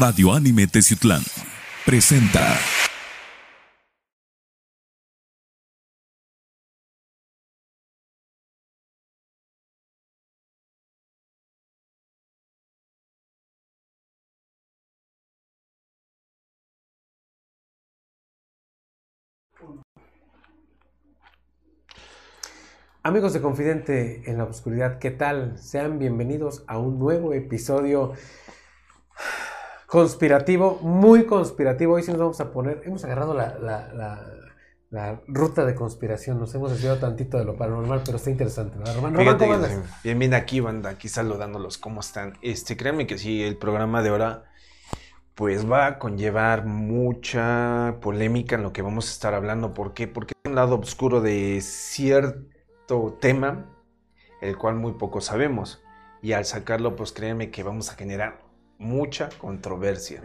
Radio Anime Teciutlán presenta. Amigos de Confidente en la Oscuridad, ¿qué tal? Sean bienvenidos a un nuevo episodio conspirativo, muy conspirativo. Hoy sí nos vamos a poner, hemos agarrado la, la, la, la ruta de conspiración, nos hemos desviado tantito de lo paranormal, pero está interesante, ¿verdad, Román? Román, Fíjate, ¿cómo andas? bien, bien aquí, banda, aquí saludándolos, ¿cómo están? Este, créanme que sí, el programa de ahora, pues va a conllevar mucha polémica en lo que vamos a estar hablando. ¿Por qué? Porque es un lado oscuro de cierto tema, el cual muy poco sabemos. Y al sacarlo, pues créanme que vamos a generar mucha controversia.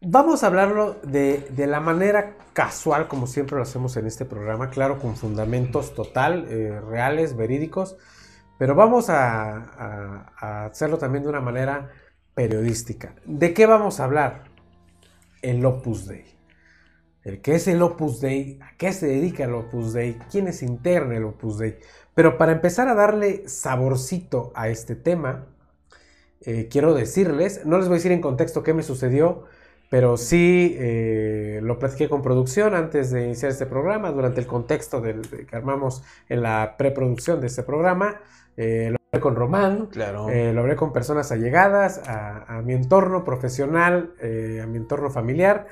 Vamos a hablarlo de, de la manera casual, como siempre lo hacemos en este programa, claro, con fundamentos total, eh, reales, verídicos, pero vamos a, hacerlo también de una manera periodística. ¿De qué vamos a hablar? El Opus Dei. El qué es el Opus Dei, a qué se dedica el Opus Dei, quiénes interna el Opus Dei. Pero para empezar a darle saborcito a este tema, eh, quiero decirles, no les voy a decir en contexto qué me sucedió, pero sí eh, lo platiqué con producción antes de iniciar este programa, durante el contexto del, que armamos en la preproducción de este programa. Eh, lo hablé con Román, Claro. eh, lo hablé con personas allegadas a, a mi entorno profesional, a mi entorno familiar.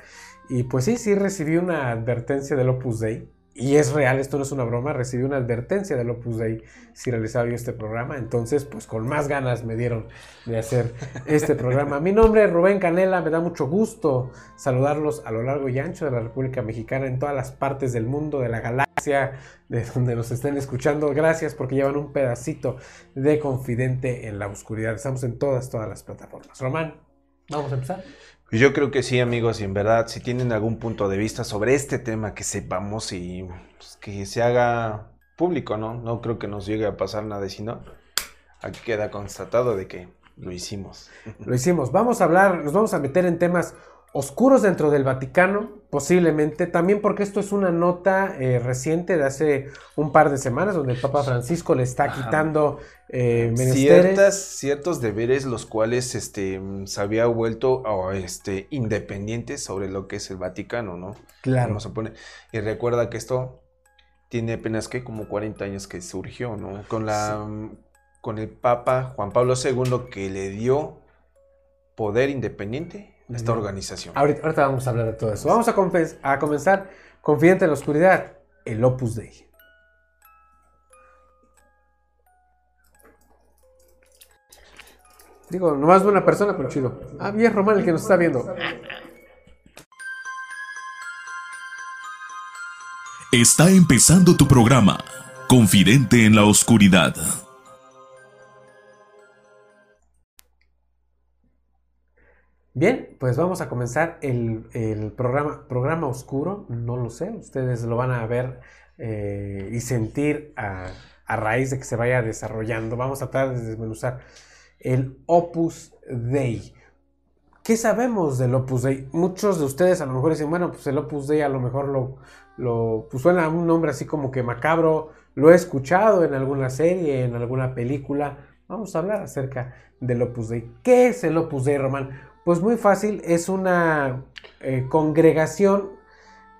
Y pues sí, sí recibí una advertencia del Opus Dei. Y es real, esto no es una broma, recibí una advertencia del Opus Dei si realizaba yo este programa. Entonces, pues con más ganas me dieron de hacer este programa. Mi nombre es Rubén Canela, me da mucho gusto saludarlos a lo largo y ancho de la República Mexicana, en todas las partes del mundo, de la galaxia, de donde nos estén escuchando. Gracias porque llevan un pedacito de Confidente en la Oscuridad. Estamos en todas, todas las plataformas. Román, vamos a empezar. Yo creo que sí, amigos, y en verdad, si tienen algún punto de vista sobre este tema, que sepamos y pues, que se haga público, ¿no? No creo que nos llegue a pasar nada, y si no, aquí queda constatado de que lo hicimos. Lo hicimos. Vamos a hablar, nos vamos a meter en temas oscuros dentro del Vaticano, posiblemente, también porque esto es una nota eh, reciente de hace un par de semanas, donde el Papa Francisco le está quitando eh. Ciertas, ciertos deberes los cuales este, mm, se había vuelto oh, este, independientes sobre lo que es el Vaticano, ¿no? Claro. A poner. Y recuerda que esto tiene apenas que como 40 años que surgió, ¿no? Con la mm, con el Papa Juan Pablo II que le dio poder independiente esta organización. Ahorita, ahorita vamos a hablar de todo eso. Vamos a comenzar, Confidente en la Oscuridad, el Opus Dei. Digo, nomás de una persona, pero chido. Ah, bien, Román, el que nos está viendo. Está empezando tu programa, Confidente en la Oscuridad. Bien, pues vamos a comenzar el, el programa, programa oscuro. No lo sé, ustedes lo van a ver eh, y sentir a, a raíz de que se vaya desarrollando. Vamos a tratar de desmenuzar el Opus Dei. ¿Qué sabemos del Opus Dei? Muchos de ustedes a lo mejor dicen, bueno, pues el Opus Dei a lo mejor lo, lo pues suena a un nombre así como que macabro. Lo he escuchado en alguna serie, en alguna película. Vamos a hablar acerca del Opus Dei. ¿Qué es el Opus Dei, Román? Pues muy fácil, es una eh, congregación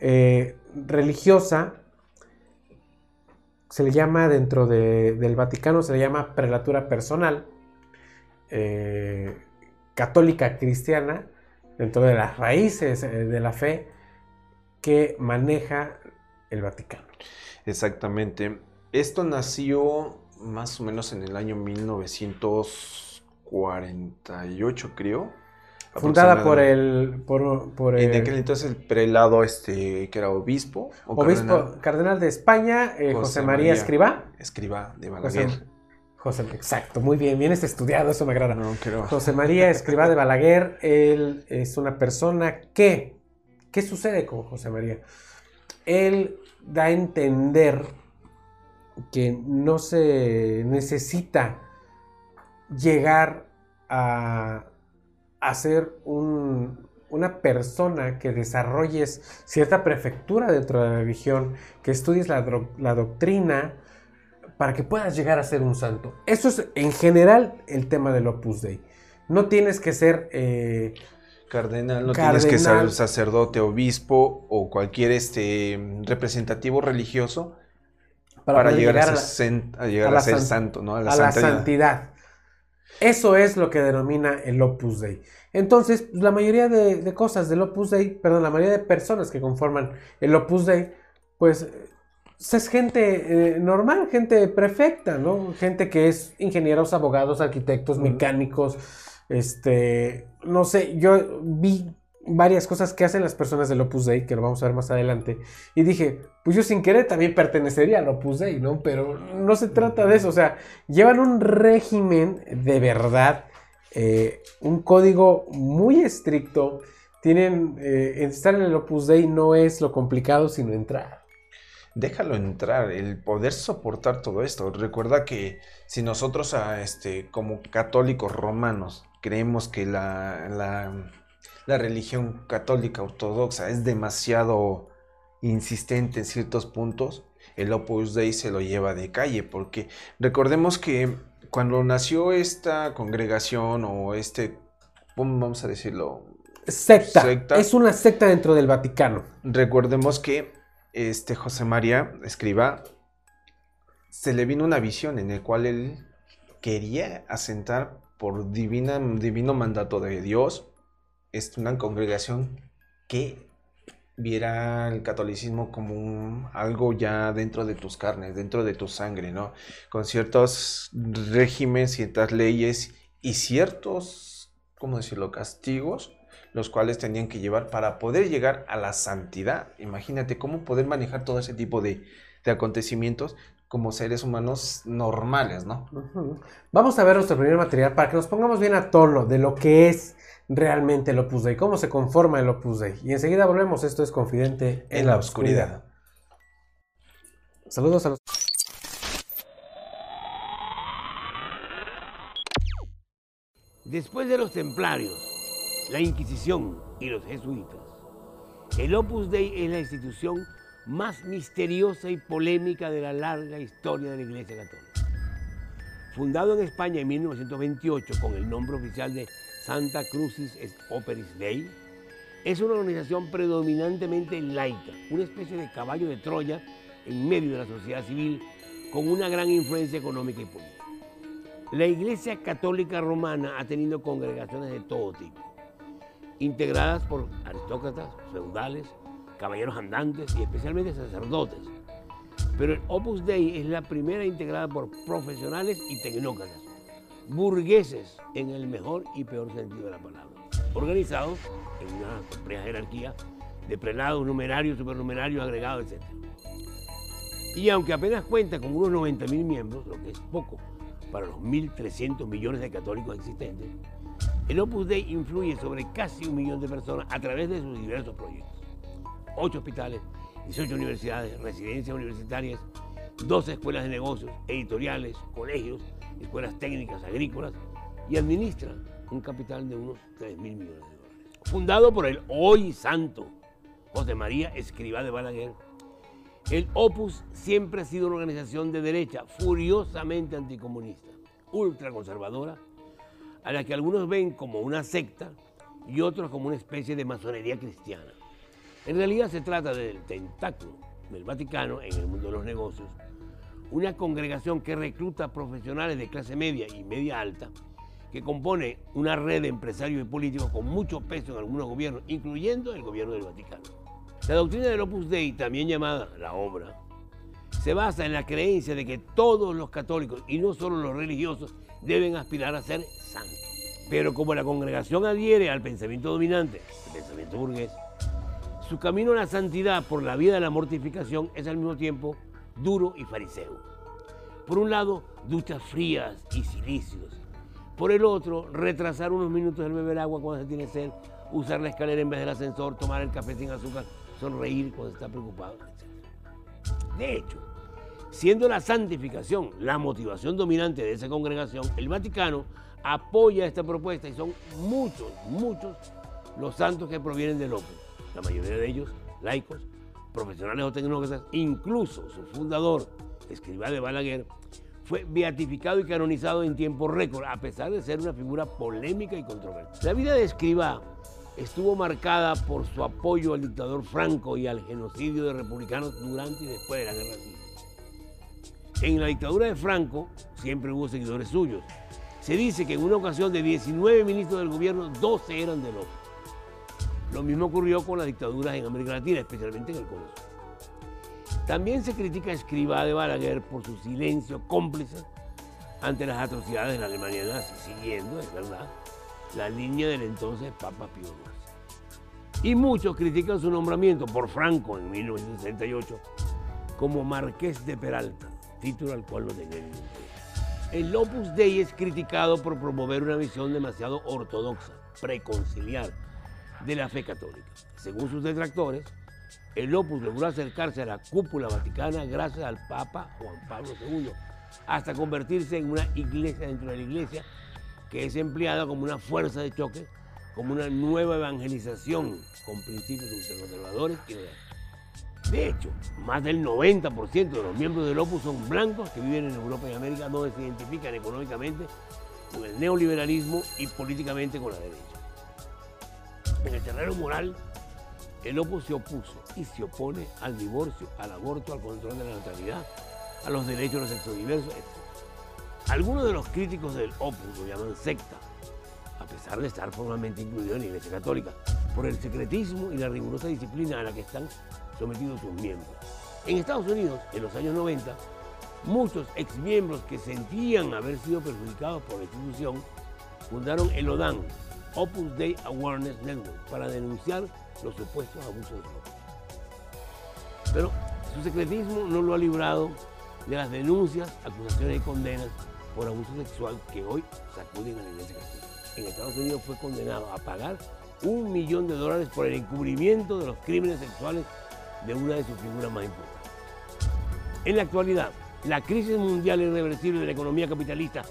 eh, religiosa, se le llama dentro de- del Vaticano, se le llama prelatura personal, eh, católica cristiana, dentro de las raíces de la fe que maneja el Vaticano. Exactamente. Esto nació más o menos en el año 1948, creo. Fundada por el, por, por En el aquel entonces el prelado, este, que era obispo. o obispo cardenal, cardenal de España, eh, José, José María. Escribá. escriba de José, Balaguer. José- exacto, muy bien, bien estudiado, eso me agrada. No, creo. José María Escribá de Balaguer, él es una persona que, ¿qué sucede con José María? Él da a entender que no se necesita llegar a a ser una persona que desarrolles cierta prefectura dentro de la religión, que estudies la, doctrina, para que puedas llegar a ser un santo. Eso es en general el tema del Opus Dei. No tienes que ser... Eh, cardenal, no tienes que ser sacerdote, obispo o cualquier este, representativo religioso para, llegar, a, ser, santo, ¿no? A la, santidad. Eso es lo que denomina el Opus Dei. Entonces, pues, la mayoría de, cosas del Opus Dei, perdón, la mayoría de personas que conforman el Opus Dei, pues es gente eh, normal, gente perfecta, ¿no? Gente que es ingenieros, abogados, arquitectos, mecánicos, este, no sé, yo vi varias cosas que hacen las personas del Opus Dei, que lo vamos a ver más adelante, y dije, pues yo sin querer también pertenecería al Opus Dei, ¿no? Pero no se trata de eso, o sea, llevan un régimen de verdad, eh, un código muy estricto, tienen, eh, estar en el Opus Dei no es lo complicado, sino entrar. Déjalo entrar, el poder soportar todo esto. Recuerda que si nosotros, a este, como católicos romanos, creemos que la, la, religión católica ortodoxa es demasiado insistente en ciertos puntos, el Opus Dei se lo lleva de calle, porque recordemos que cuando nació esta congregación o este, vamos a decirlo, secta, secta. Es una secta dentro del Vaticano. Recordemos que este José María escriba se le vino una visión en la cual él quería asentar por divina, divino mandato de Dios, es una congregación que viera el catolicismo como algo ya dentro de tus carnes, dentro de tu sangre, ¿no? Con ciertos regímenes, ciertas leyes y ciertos, ¿cómo decirlo?, castigos, los cuales tenían que llevar para poder llegar a la santidad. Imagínate cómo poder manejar todo ese tipo de, de acontecimientos como seres humanos normales, ¿no? Vamos a ver nuestro primer material para que nos pongamos bien a tono de lo que es realmente el Opus Dei, cómo se conforma el Opus Dei. Y enseguida volvemos, esto es Confidente en, la oscuridad. Saludos a los... Después de los templarios, la Inquisición y los jesuitas, el Opus Dei es la institución más misteriosa y polémica de la larga historia de la Iglesia Católica. Fundado en España en 1928 con el nombre oficial de Santa Crucis Operis Dei, es una organización predominantemente laica, una especie de caballo de Troya en medio de la sociedad civil con una gran influencia económica y política. La Iglesia Católica Romana ha tenido congregaciones de todo tipo, integradas por aristócratas, feudales, caballeros andantes y especialmente sacerdotes. Pero el Opus Dei es la primera integrada por profesionales y tecnócratas, burgueses en el mejor y peor sentido de la palabra, organizados en una compleja jerarquía de prelados, numerarios, supernumerarios, agregados, etc. Y aunque apenas cuenta con unos 90.000 miembros, lo que es poco para los 1.300 millones de católicos existentes, el Opus Dei influye sobre casi un millón de personas a través de sus diversos proyectos. 8 hospitales, 18 universidades, residencias universitarias, 12 escuelas de negocios, editoriales, colegios, escuelas técnicas agrícolas y administra un capital de unos 3 mil millones de dólares. Fundado por el hoy santo José María Escribá de Balaguer, el Opus siempre ha sido una organización de derecha furiosamente anticomunista, ultraconservadora, a la que algunos ven como una secta y otros como una especie de masonería cristiana. En realidad se trata del tentáculo del Vaticano en el mundo de los negocios, una congregación que recluta profesionales de clase media y media alta, que compone una red de empresarios y políticos con mucho peso en algunos gobiernos, incluyendo el gobierno del Vaticano. La doctrina del Opus Dei, también llamada la obra, se basa en la creencia de que todos los católicos, y no solo los religiosos, deben aspirar a ser santos. Pero como la congregación adhiere al pensamiento dominante, el pensamiento burgués, su camino a la santidad por la vida de la mortificación es al mismo tiempo duro y fariseo. Por un lado, duchas frías y silicios. Por el otro, retrasar unos minutos el beber agua cuando se tiene sed, usar la escalera en vez del ascensor, tomar el café sin azúcar, sonreír cuando está preocupado. De hecho, Siendo la santificación la motivación dominante de esa congregación, el Vaticano apoya esta propuesta y son muchos, muchos los santos que provienen del Opus. La mayoría de ellos laicos, profesionales o tecnócratas, incluso su fundador, Escribá de Balaguer, fue beatificado y canonizado en tiempo récord, a pesar de ser una figura polémica y controvertida. La vida de Escribá estuvo marcada por su apoyo al dictador Franco y al genocidio de republicanos durante y después de la guerra civil. En la dictadura de Franco siempre hubo seguidores suyos. Se dice que en una ocasión de 19 ministros del gobierno, 12 eran de López. Lo mismo ocurrió con las dictaduras en América Latina, especialmente en el Cono También se critica a Escribá de Balaguer por su silencio cómplice ante las atrocidades de la Alemania nazi, siguiendo, es verdad, la línea del entonces Papa Pío XII. Y muchos critican su nombramiento por Franco en 1968 como Marqués de Peralta, título al cual no tenía ningún El Opus Dei es criticado por promover una visión demasiado ortodoxa, preconciliar, de la fe católica. Según sus detractores, el Opus logró acercarse a la cúpula vaticana gracias al Papa Juan Pablo II, hasta convertirse en una iglesia dentro de la iglesia que es empleada como una fuerza de choque, como una nueva evangelización con principios conservadores y de hecho, más del 90% de los miembros del Opus son blancos que viven en Europa y América, donde se identifican económicamente con el neoliberalismo y políticamente con la derecha. En el terreno moral, el Opus se opuso y se opone al divorcio, al aborto, al control de la natalidad, a los derechos de los sexodiversos, etc. Algunos de los críticos del Opus lo llaman secta, a pesar de estar formalmente incluido en la Iglesia Católica, por el secretismo y la rigurosa disciplina a la que están sometidos sus miembros. En Estados Unidos, en los años 90, muchos exmiembros que sentían haber sido perjudicados por la institución fundaron el ODAN, Opus Dei Awareness Network, para denunciar los supuestos abusos de Opus. Pero su secretismo no lo ha librado de las denuncias, acusaciones y condenas por abuso sexual que hoy sacuden a la Iglesia Católica. En Estados Unidos fue condenado a pagar un millón de dólares por el encubrimiento de los crímenes sexuales de una de sus figuras más importantes. En la actualidad, la crisis mundial irreversible de la economía capitalista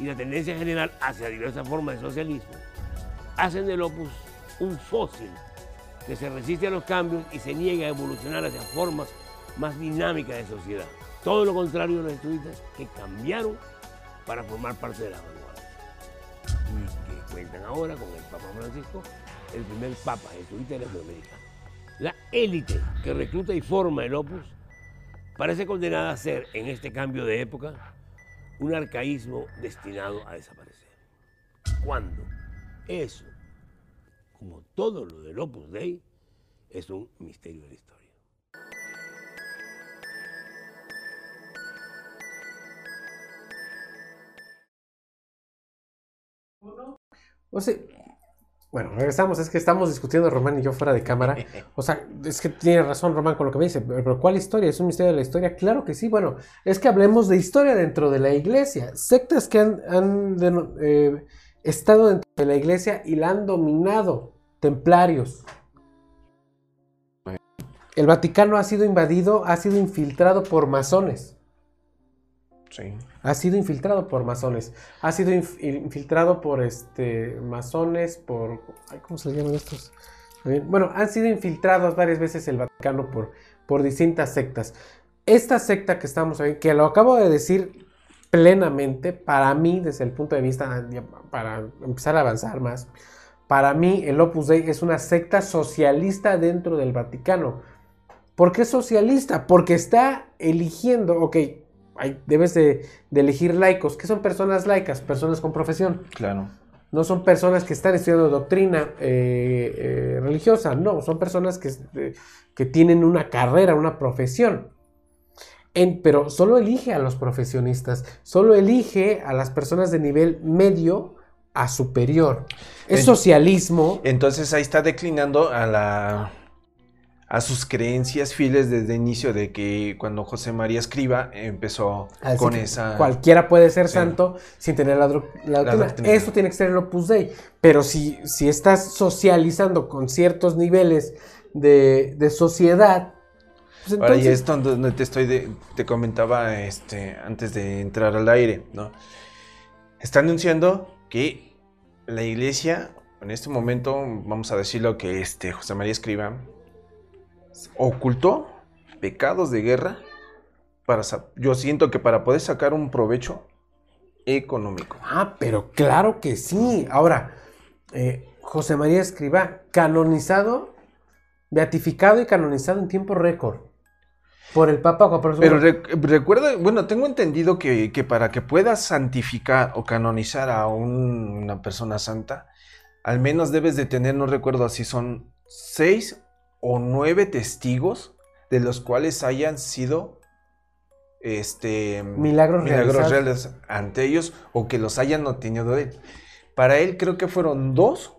y la tendencia general hacia diversas formas de socialismo hacen del opus un fósil que se resiste a los cambios y se niega a evolucionar hacia formas más dinámicas de sociedad. Todo lo contrario de los jesuitas que cambiaron para formar parte de la vanguardia y que cuentan ahora con el Papa Francisco, el primer Papa jesuita de Latinoamérica. La élite que recluta y forma el opus parece condenada a ser, en este cambio de época, un arcaísmo destinado a desaparecer. ¿Cuándo? Eso, como todo lo del opus dei, es un misterio de la historia. O sea, bueno, regresamos, es que estamos discutiendo Román y yo fuera de cámara. O sea, es que tiene razón Román con lo que me dice, pero ¿cuál historia? ¿Es un misterio de la historia? Claro que sí, bueno, es que hablemos de historia dentro de la iglesia. Sectas que han, eh, estado dentro de la iglesia y la han dominado, templarios. El Vaticano ha sido invadido, ha sido infiltrado por masones. Ha sido infiltrado por masones. Ha sido infiltrado por este masones, por. ¿Cómo se llaman estos? Bueno, han sido infiltrados varias veces el Vaticano por, por distintas sectas. Esta secta que estamos ahí, que lo acabo de decir plenamente, para mí, desde el punto de vista, para empezar a avanzar más, para mí el Opus Dei es una secta socialista dentro del Vaticano. ¿Por qué socialista? Porque está eligiendo, ok, debes de, elegir laicos. ¿Qué son personas laicas? Personas con profesión. Claro. No son personas que están estudiando doctrina eh, eh, religiosa, no, son personas que, eh, que, tienen una carrera, una profesión. En, pero solo elige a los profesionistas, solo elige a las personas de nivel medio a superior. Es socialismo. Entonces ahí está declinando a la a sus creencias fieles desde el inicio de que cuando José María escriba empezó con esa... Cualquiera puede ser santo sin tener la, doctrina. Eso tiene que ser el Opus Dei. Pero si, si estás socializando con ciertos niveles de, sociedad, Pues Ahora, y esto donde te estoy de- te comentaba este antes de entrar al aire, ¿no? Está anunciando que la iglesia, en este momento, vamos a decirlo que este José María Escriba ocultó pecados de guerra para yo siento que para poder sacar un provecho económico. Ah, pero claro que sí. Ahora, eh, José María Escribá, canonizado, beatificado y canonizado en tiempo récord por el Papa Juan Pablo II. Pero rec- recuerda, bueno, tengo entendido que, que para que puedas santificar o canonizar a un- una persona santa, al menos debes de tener, no recuerdo si son seis o nueve testigos de los cuales hayan sido este Milagros realizados. reales ante ellos o que los hayan obtenido de él. Para él creo que fueron dos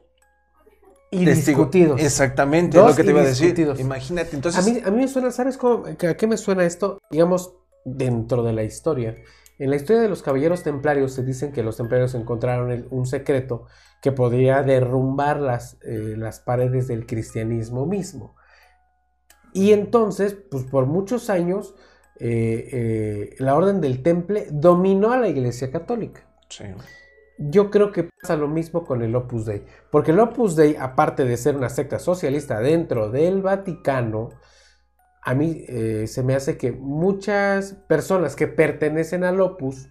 y discutidos. Exactamente, Dos es lo que te iba a decir. Imagínate, A entonces mí, a mí me suena, ¿sabes cómo, a qué me suena esto? Digamos, dentro de la historia. En la historia de los caballeros templarios se dicen que los templarios encontraron el- un secreto que podría derrumbar las, eh, las paredes del cristianismo mismo. Y entonces, pues por muchos años, eh, eh, la orden del temple dominó a la iglesia católica. sí. Yo creo que pasa lo mismo con el Opus Dei, porque el Opus Dei, aparte de ser una secta socialista dentro del Vaticano, a mí eh, se me hace que muchas personas que pertenecen al Opus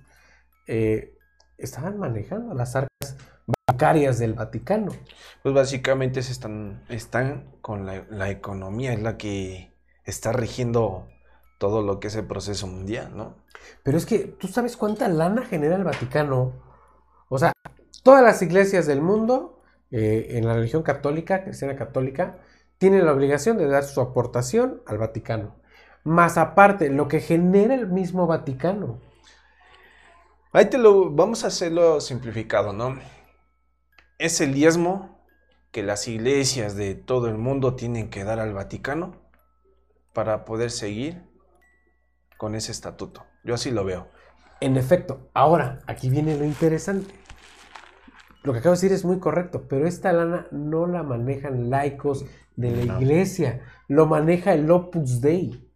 eh, estaban manejando las arcas bancarias del Vaticano. Pues básicamente se están, están con la, la economía, es la que está rigiendo todo lo que es el proceso mundial, ¿no? Pero es que tú sabes cuánta lana genera el Vaticano. O sea, todas las iglesias del mundo, eh, en la religión católica, cristiana católica, tienen la obligación de dar su aportación al Vaticano. Más aparte, lo que genera el mismo Vaticano. Ahí te lo vamos a hacerlo simplificado, ¿no? Es el diezmo que las iglesias de todo el mundo tienen que dar al Vaticano para poder seguir con ese estatuto. Yo así lo veo. En efecto, ahora, aquí viene lo interesante. Lo que acabo de decir es muy correcto, pero esta lana no la manejan laicos de la No. iglesia, lo maneja el Opus Dei.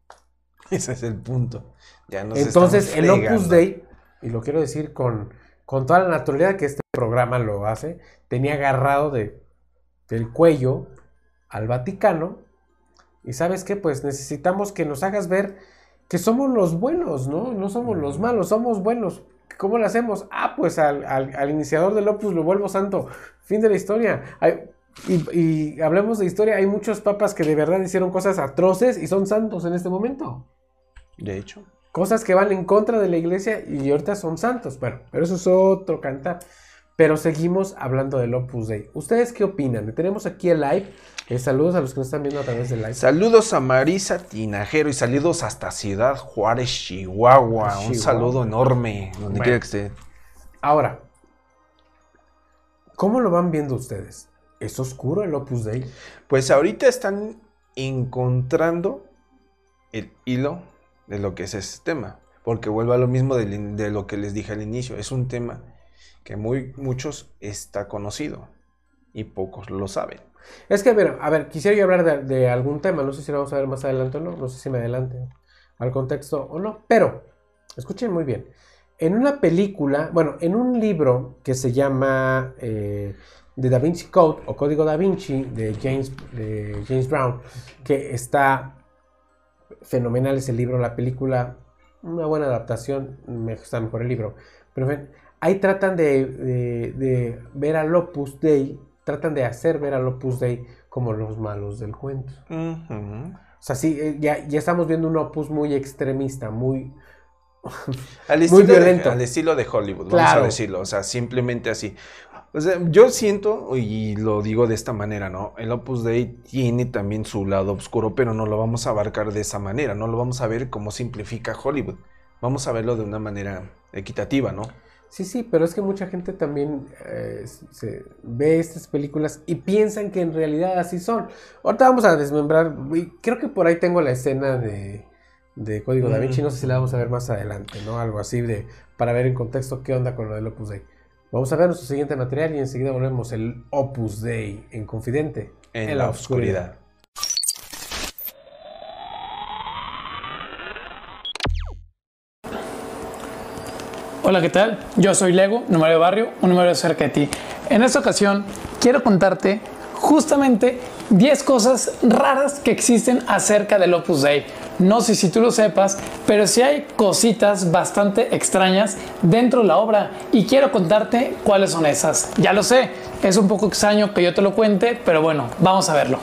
Ese es el punto. Ya nos Entonces, el Opus. Dei, y lo quiero decir con, con toda la naturalidad que este programa lo hace, tenía agarrado de, del cuello al Vaticano. Y sabes qué, pues necesitamos que nos hagas ver que somos los buenos, ¿no? No somos los malos, somos buenos. ¿Cómo lo hacemos? Ah, pues al, al- al iniciador del Opus lo vuelvo santo. Fin de la historia. Hay- y, y hablemos de historia, hay muchos papas que de verdad hicieron cosas atroces y son santos en este momento De hecho. cosas que van en contra de la iglesia y ahorita son santos. Bueno, pero eso es otro cantar. Pero seguimos hablando del Opus Dei. ¿Ustedes qué opinan? Tenemos aquí el live. Eh, saludos a los que nos están viendo a través del live. Saludos a Marisa Tinajero y saludos hasta Ciudad Juárez, Chihuahua. Un saludo enorme, donde Bueno. quiera que esté. Ahora, ¿cómo lo van viendo ustedes? ¿Es oscuro el Opus Dei? Pues ahorita están encontrando el hilo de lo que es ese tema. Porque vuelvo a lo mismo del- de, lo que les dije al inicio. Es un tema que muy muchos está conocido y pocos lo saben. Es que, mira, a ver, quisiera yo hablar de, algún tema. No sé si lo vamos a ver más adelante o no. No sé si me adelante al contexto o no. Pero, escuchen muy bien. En una película, bueno, en un libro que se llama eh, The Da Vinci Code o Código Da Vinci de James, James Brown, que está fenomenal ese libro, la película, una buena adaptación, me está mejor el libro. Pero en fin, ahí tratan de, ver al Opus Dei, tratan de hacer ver al Opus Dei como los malos del cuento. O sea, sí, eh, ya, ya estamos viendo un Opus muy extremista, muy... Al Muy estilo, violento. De, al estilo de Hollywood, vamos a decirlo. O sea, simplemente así. O sea, yo siento, y lo digo de esta manera, ¿no? El Opus Dei tiene también su lado oscuro, pero no lo vamos a abarcar de esa manera. No lo vamos a ver como simplifica Hollywood. Vamos a verlo de una manera equitativa, ¿no? Sí, sí, pero es que mucha gente también eh, se ve estas películas y piensan que en realidad así son. Ahorita vamos a desmembrar, creo que por ahí tengo la escena de, de Código Da Vinci, no sé si la vamos a ver más adelante, ¿no? Algo así de para ver en contexto qué onda con lo del Opus Dei. Vamos a ver nuestro siguiente material y enseguida volvemos el Opus Dei en Confidente En, la oscuridad. Hola, ¿qué tal? Yo soy Lego, número de barrio, un número cerca de ti. En esta ocasión quiero contarte justamente 10 cosas raras que existen acerca del Opus Dei. No sé si tú lo sepas, pero sí hay cositas bastante extrañas dentro de la obra y quiero contarte cuáles son esas. Ya lo sé, es un poco extraño que yo te lo cuente, pero bueno, vamos a verlo.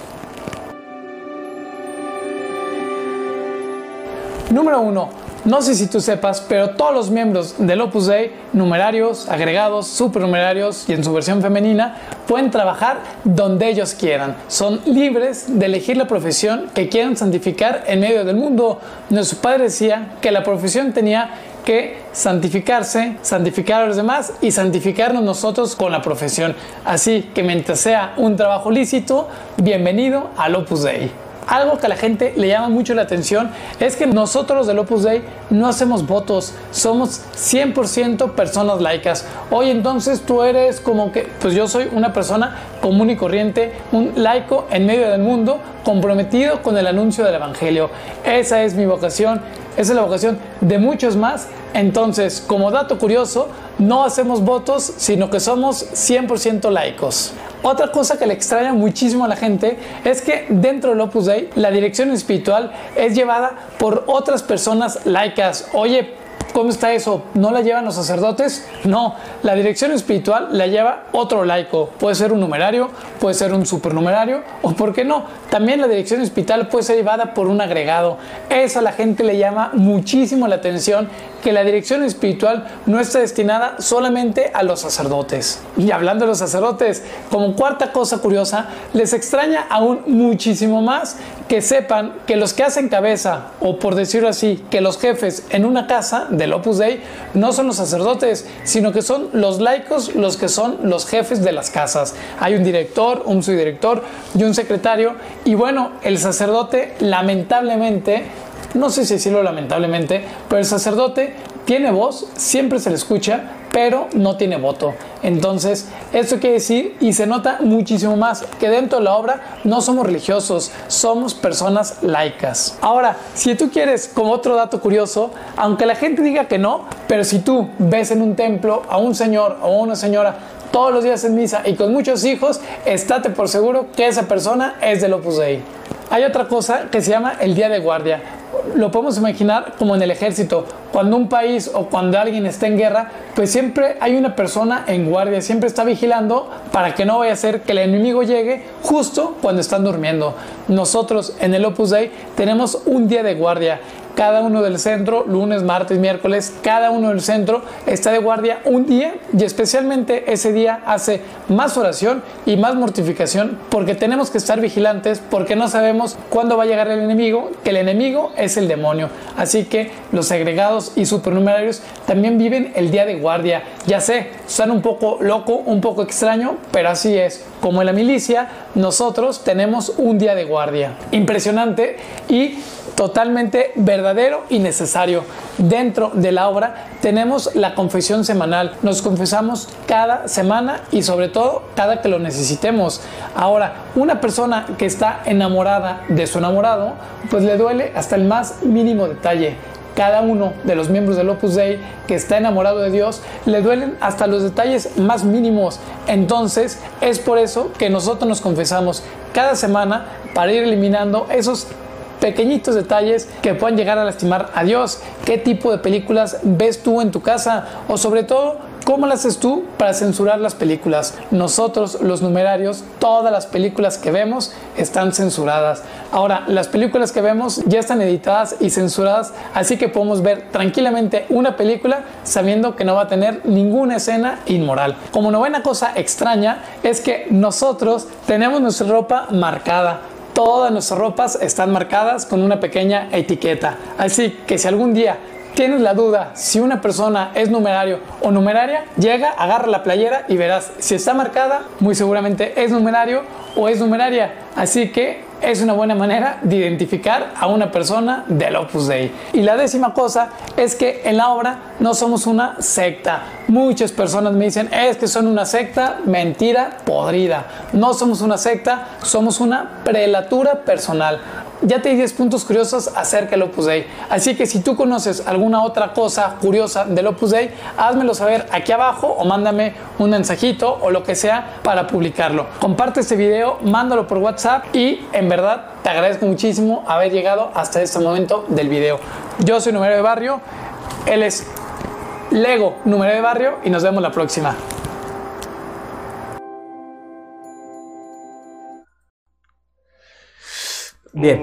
Número 1 no sé si tú sepas, pero todos los miembros del Opus Dei, numerarios, agregados, supernumerarios y en su versión femenina, pueden trabajar donde ellos quieran. Son libres de elegir la profesión que quieran santificar en medio del mundo. Nuestro padre decía que la profesión tenía que santificarse, santificar a los demás y santificarnos nosotros con la profesión. Así que mientras sea un trabajo lícito, bienvenido al Opus Dei. Algo que a la gente le llama mucho la atención es que nosotros del Opus Dei no hacemos votos, somos 100% personas laicas. Hoy entonces tú eres como que, pues yo soy una persona común y corriente, un laico en medio del mundo, comprometido con el anuncio del Evangelio. Esa es mi vocación, esa es la vocación de muchos más. Entonces, como dato curioso, no hacemos votos, sino que somos 100% laicos. Otra cosa que le extraña muchísimo a la gente es que dentro del Opus Dei la dirección espiritual es llevada por otras personas laicas. Oye, ¿Cómo está eso? ¿No la llevan los sacerdotes? No, la dirección espiritual la lleva otro laico. Puede ser un numerario, puede ser un supernumerario o, ¿por qué no? También la dirección espiritual puede ser llevada por un agregado. Eso a la gente le llama muchísimo la atención que la dirección espiritual no está destinada solamente a los sacerdotes. Y hablando de los sacerdotes, como cuarta cosa curiosa, les extraña aún muchísimo más que sepan que los que hacen cabeza, o por decirlo así, que los jefes en una casa del Opus Dei no son los sacerdotes, sino que son los laicos los que son los jefes de las casas. Hay un director, un subdirector y un secretario. Y bueno, el sacerdote lamentablemente no sé si decirlo lamentablemente, pero el sacerdote tiene voz, siempre se le escucha, pero no tiene voto. Entonces, esto quiere decir, y se nota muchísimo más, que dentro de la obra no somos religiosos, somos personas laicas. Ahora, si tú quieres, como otro dato curioso, aunque la gente diga que no, pero si tú ves en un templo a un señor o una señora todos los días en misa y con muchos hijos, estate por seguro que esa persona es del Opus Dei. Hay otra cosa que se llama el día de guardia lo podemos imaginar como en el ejército. Cuando un país o cuando alguien está en guerra, pues siempre hay una persona en guardia, siempre está vigilando para que no vaya a ser que el enemigo llegue justo cuando están durmiendo. Nosotros en el Opus Dei tenemos un día de guardia cada uno del centro, lunes, martes, miércoles, cada uno del centro está de guardia un día y especialmente ese día hace más oración y más mortificación porque tenemos que estar vigilantes porque no sabemos cuándo va a llegar el enemigo, que el enemigo es el demonio. Así que los agregados y supernumerarios también viven el día de guardia. Ya sé, suena un poco loco, un poco extraño, pero así es. Como en la milicia, nosotros tenemos un día de guardia. Impresionante y totalmente verdadero y necesario. Dentro de la obra tenemos la confesión semanal. Nos confesamos cada semana y sobre todo cada que lo necesitemos. Ahora, una persona que está enamorada de su enamorado, pues le duele hasta el más mínimo detalle cada uno de los miembros del Opus Dei que está enamorado de Dios, le duelen hasta los detalles más mínimos. Entonces, es por eso que nosotros nos confesamos cada semana para ir eliminando esos pequeñitos detalles que puedan llegar a lastimar a Dios. ¿Qué tipo de películas ves tú en tu casa? O sobre todo, ¿Cómo lo haces tú para censurar las películas? Nosotros, los numerarios, todas las películas que vemos están censuradas. Ahora, las películas que vemos ya están editadas y censuradas, así que podemos ver tranquilamente una película sabiendo que no va a tener ninguna escena inmoral. Como novena cosa extraña es que nosotros tenemos nuestra ropa marcada todas nuestras ropas están marcadas con una pequeña etiqueta. Así que si algún día tienes la duda si una persona es numerario o numeraria, llega, agarra la playera y verás si está marcada, muy seguramente es numerario o es numeraria. Así que es una buena manera de identificar a una persona del Opus Dei. Y la décima cosa es que en la obra no somos una secta. Muchas personas me dicen, es que son una secta, mentira podrida. No somos una secta, somos una prelatura personal ya te di 10 puntos curiosos acerca del Opus Dei. Así que si tú conoces alguna otra cosa curiosa del Opus Dei, házmelo saber aquí abajo o mándame un mensajito o lo que sea para publicarlo. Comparte este video, mándalo por WhatsApp y en verdad te agradezco muchísimo haber llegado hasta este momento del video. Yo soy Número de Barrio, él es Lego Número de Barrio y nos vemos la próxima. Bien,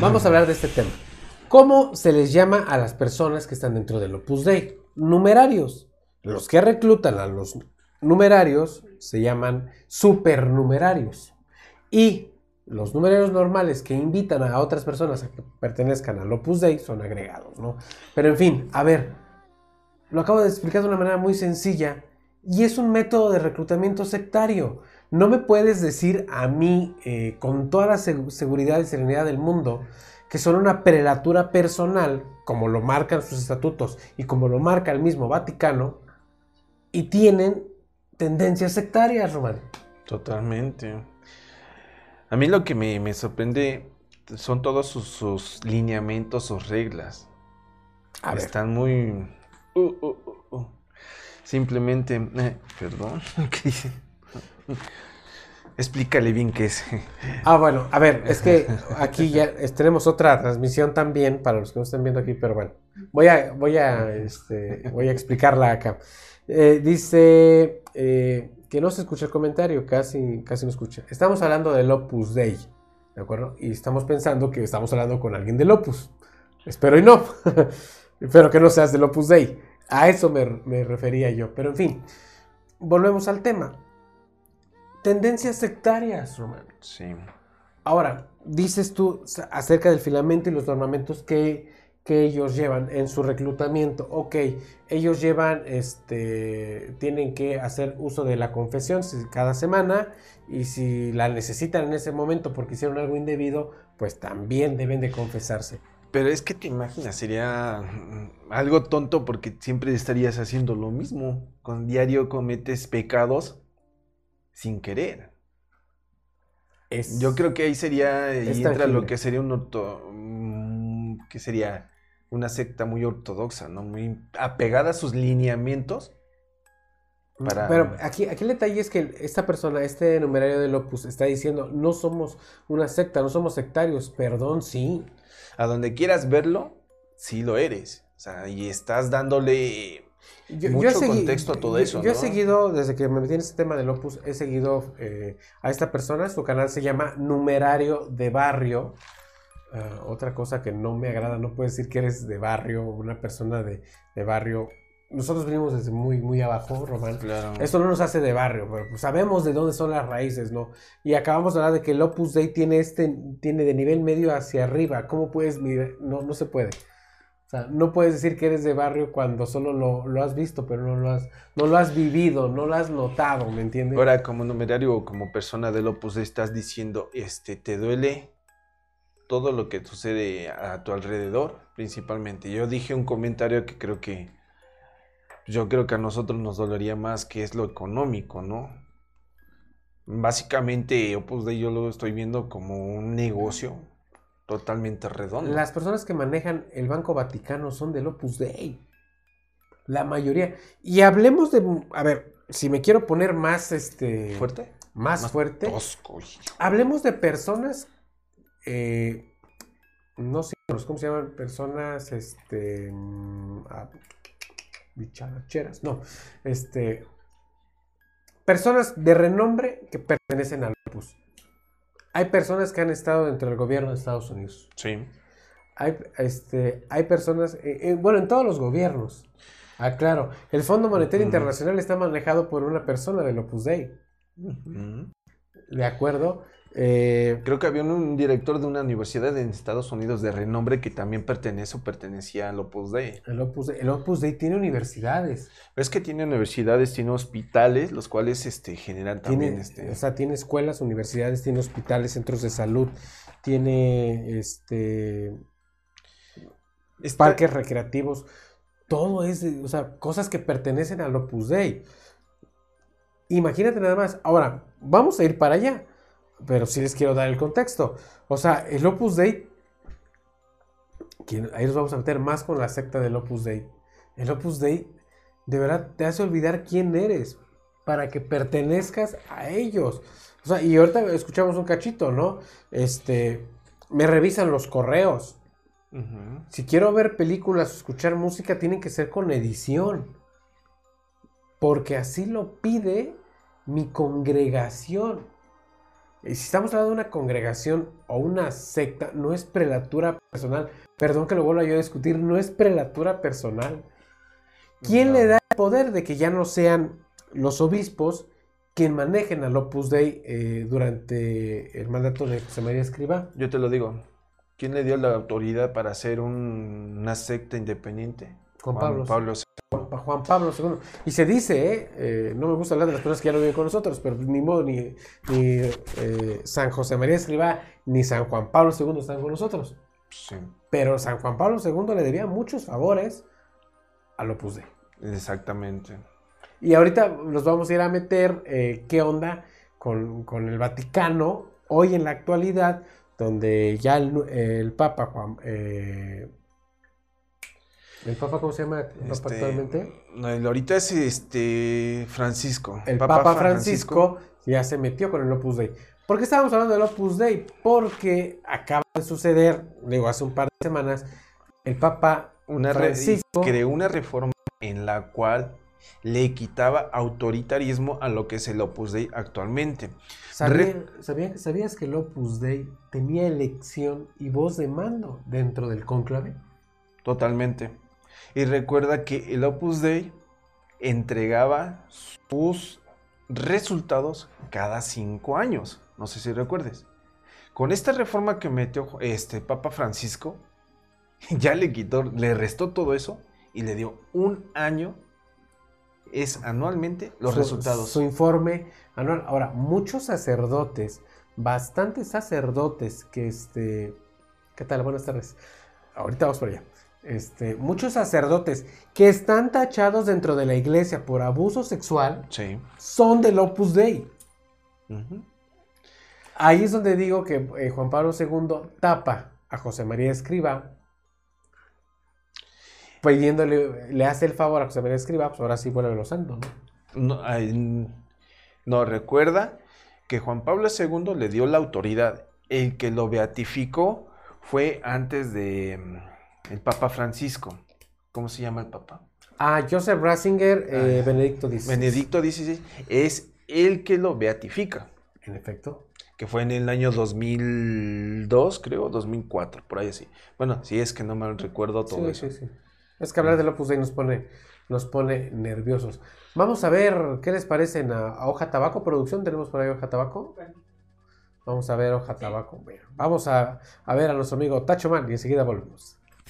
vamos a hablar de este tema. ¿Cómo se les llama a las personas que están dentro del Opus Dei? Numerarios. Los que reclutan a los numerarios se llaman supernumerarios. Y los numerarios normales que invitan a otras personas a que pertenezcan al Opus Dei son agregados, ¿no? Pero en fin, a ver, lo acabo de explicar de una manera muy sencilla y es un método de reclutamiento sectario. No me puedes decir a mí, eh, con toda la seg- seguridad y serenidad del mundo, que son una prelatura personal, como lo marcan sus estatutos y como lo marca el mismo Vaticano, y tienen tendencias sectarias, Román. Totalmente. A mí lo que me, me sorprende son todos sus, sus lineamientos, sus reglas. A ver. Están muy... uh, uh, uh. Simplemente... eh, perdón. ¿qué dice? Explícale bien qué es. Ah, bueno, a ver, es que aquí ya tenemos otra transmisión también para los que no están viendo aquí, pero bueno, voy a, voy a, este, voy a explicarla acá. Eh, dice eh, que no se escucha el comentario, casi, casi no escucha. Estamos hablando del Opus Dei, ¿de acuerdo? Y estamos pensando que estamos hablando con alguien del Opus. Espero y no. Espero que no seas del Opus Dei. A eso me refería yo. Pero en fin, volvemos al tema. Tendencias sectarias, Román. Sí. Ahora, dices tú acerca del filamento y los ornamentos que, que ellos llevan en su reclutamiento. Ok, ellos llevan, este, tienen que hacer uso de la confesión si- cada semana y si la necesitan en ese momento porque hicieron algo indebido, pues también deben de confesarse. Pero es que te imaginas, sería algo tonto porque siempre estarías haciendo lo mismo. Con diario cometes pecados sin querer. Es, Yo creo que ahí sería, entra lo que sería un orto, mm, que sería una secta muy ortodoxa, ¿no? Muy apegada a sus lineamientos. para- Pero aquí, aquí el detalle es que esta persona, este numerario del Opus, está diciendo, no somos una secta, no somos sectarios. Perdón, sí. A donde quieras verlo, sí lo eres. O sea, y estás dándole Yo, mucho he contexto a todo yo- eso, Yo he ¿no? seguido, desde que me metí en este tema del Opus, he seguido eh, a esta persona. Su canal se llama Numerario de Barrio. Ah, otra cosa que no me agrada, no puedes decir que eres de barrio, una persona de, de barrio. Nosotros venimos desde muy, muy abajo, Román. Claro. Esto no nos hace de barrio, pero pues sabemos de dónde son las raíces, ¿no? Y acabamos de hablar de que el Opus Dei tiene este, tiene de nivel medio hacia arriba. ¿Cómo puedes medir? No, no se puede. O sea, no puedes decir que eres de barrio cuando solo lo, lo has visto, pero no lo has, no lo has vivido, no lo has notado, ¿me entiendes? Ahora, como numerario o como persona del Opus estás diciendo, este, te duele todo lo que sucede a tu alrededor, principalmente. Yo dije un comentario que creo que yo creo que a nosotros nos dolería más que es lo económico, ¿no? Básicamente, Opus Dei yo lo estoy viendo como un negocio totalmente redondo. Las personas que manejan el Banco Vaticano son del Opus Dei. La mayoría. Y hablemos de. A ver, si me quiero poner más este. ¿Fuerte? Más, fuerte. Tosco. Hablemos de personas. eh, no sé cómo se llaman. Personas. Este. mm, ah, bicharacheras. No. Este. Personas de renombre que pertenecen al Opus. Hay personas que han estado dentro del gobierno de Estados Unidos. Sí. Hay, este, hay personas, eh, eh, bueno, en todos los gobiernos. Ah, claro. El Fondo Monetario. Internacional está manejado por una persona del Opus Dei. ¿De acuerdo? Eh, Creo que había un, un director de una universidad en Estados Unidos de renombre que también pertenece o pertenecía al Opus Dei. el, Opus Dei, el Opus Dei tiene universidades. Es que tiene universidades, tiene hospitales, los cuales este, generan también Tiene, este, o sea, tiene escuelas, universidades, tiene hospitales, centros de salud, tiene este está- parques recreativos. Todo es, de- o sea, cosas que pertenecen al Opus Dei. Imagínate nada más. Ahora, vamos a ir para allá. Pero sí les quiero dar el contexto. O sea, el Opus Dei ahí nos vamos a meter más con la secta del Opus Dei. El Opus Dei de verdad te hace olvidar quién eres para que pertenezcas a ellos. O sea, y ahorita escuchamos un cachito, ¿no? Este, me revisan los correos. Si quiero ver películas o escuchar música, tienen que ser con edición. Porque así lo pide mi congregación. Y si estamos hablando de una congregación o una secta, no es prelatura personal. Perdón que lo vuelva yo a discutir, no es prelatura personal. ¿Quién No. le da el poder de que ya no sean los obispos quien manejen al Opus Dei eh, durante el mandato de José María Escribá? Yo te lo digo. ¿Quién le dio la autoridad para hacer un- una secta independiente? Juan Pablo. II. Juan, Pa- Juan Pablo II. Y se dice, ¿eh? Eh, no me gusta hablar de las personas que ya no viven con nosotros, pero ni modo, ni, ni, eh, San José María Escribá, ni San Juan Pablo II están con nosotros. Sí, Pero San Juan Pablo II le debía muchos favores al Opus Dei. exactamente. Y ahorita nos vamos a ir a meter qué onda con, con el Vaticano hoy en la actualidad, donde ya el, el Papa Juan... ¿El Papa cómo se llama Este, actualmente? no, el ahorita es este Francisco. El Papa, Francisco, ya se metió con el Opus Dei. ¿Por qué estábamos hablando del Opus Dei? Porque acaba de suceder, digo, hace un par de semanas, el Papa una Francisco creó una reforma en la cual le quitaba autoritarismo a lo que es el Opus Dei actualmente. ¿Sabía- sabía- ¿Sabías que el Opus Dei tenía elección y voz de mando dentro del cónclave? Totalmente. Y recuerda que el Opus Dei entregaba sus resultados cada cinco años. No sé si recuerdes. Con esta reforma que metió este Papa Francisco, ya le quitó, le restó todo eso y le dio un año. Es anualmente los Su- resultados. Su informe anual. Ahora, muchos sacerdotes, bastantes sacerdotes que este... ¿Qué tal? Buenas tardes. Ahorita vamos por allá. Este, muchos sacerdotes que están tachados dentro de la iglesia por abuso sexual Sí. son del Opus Dei. Ahí es donde digo que eh, Juan Pablo II tapa a José María Escriba, pidiéndole, le hace el favor a José María Escriba, pues ahora sí vuelve los santos, ¿no? Recuerda que Juan Pablo II le dio la autoridad. El que lo beatificó fue antes de el Papa Francisco. ¿Cómo se llama el Papa? A Joseph Ratzinger, eh, Ah, Benedicto XVI. Benedicto XVI es el que lo beatifica, En efecto. que fue en el año 2002, creo, 2004, por ahí así. Bueno, si es que no mal recuerdo todo Sí, eso. sí, sí. Es que hablar del Opus Dei nos pone, nos pone nerviosos. Vamos a ver qué les parecen a, a Hoja Tabaco Producción. ¿Tenemos por ahí Hoja Tabaco? Vamos a ver Hoja Tabaco. Bueno, vamos a, a ver a nuestro amigo Tacho Man y enseguida volvemos.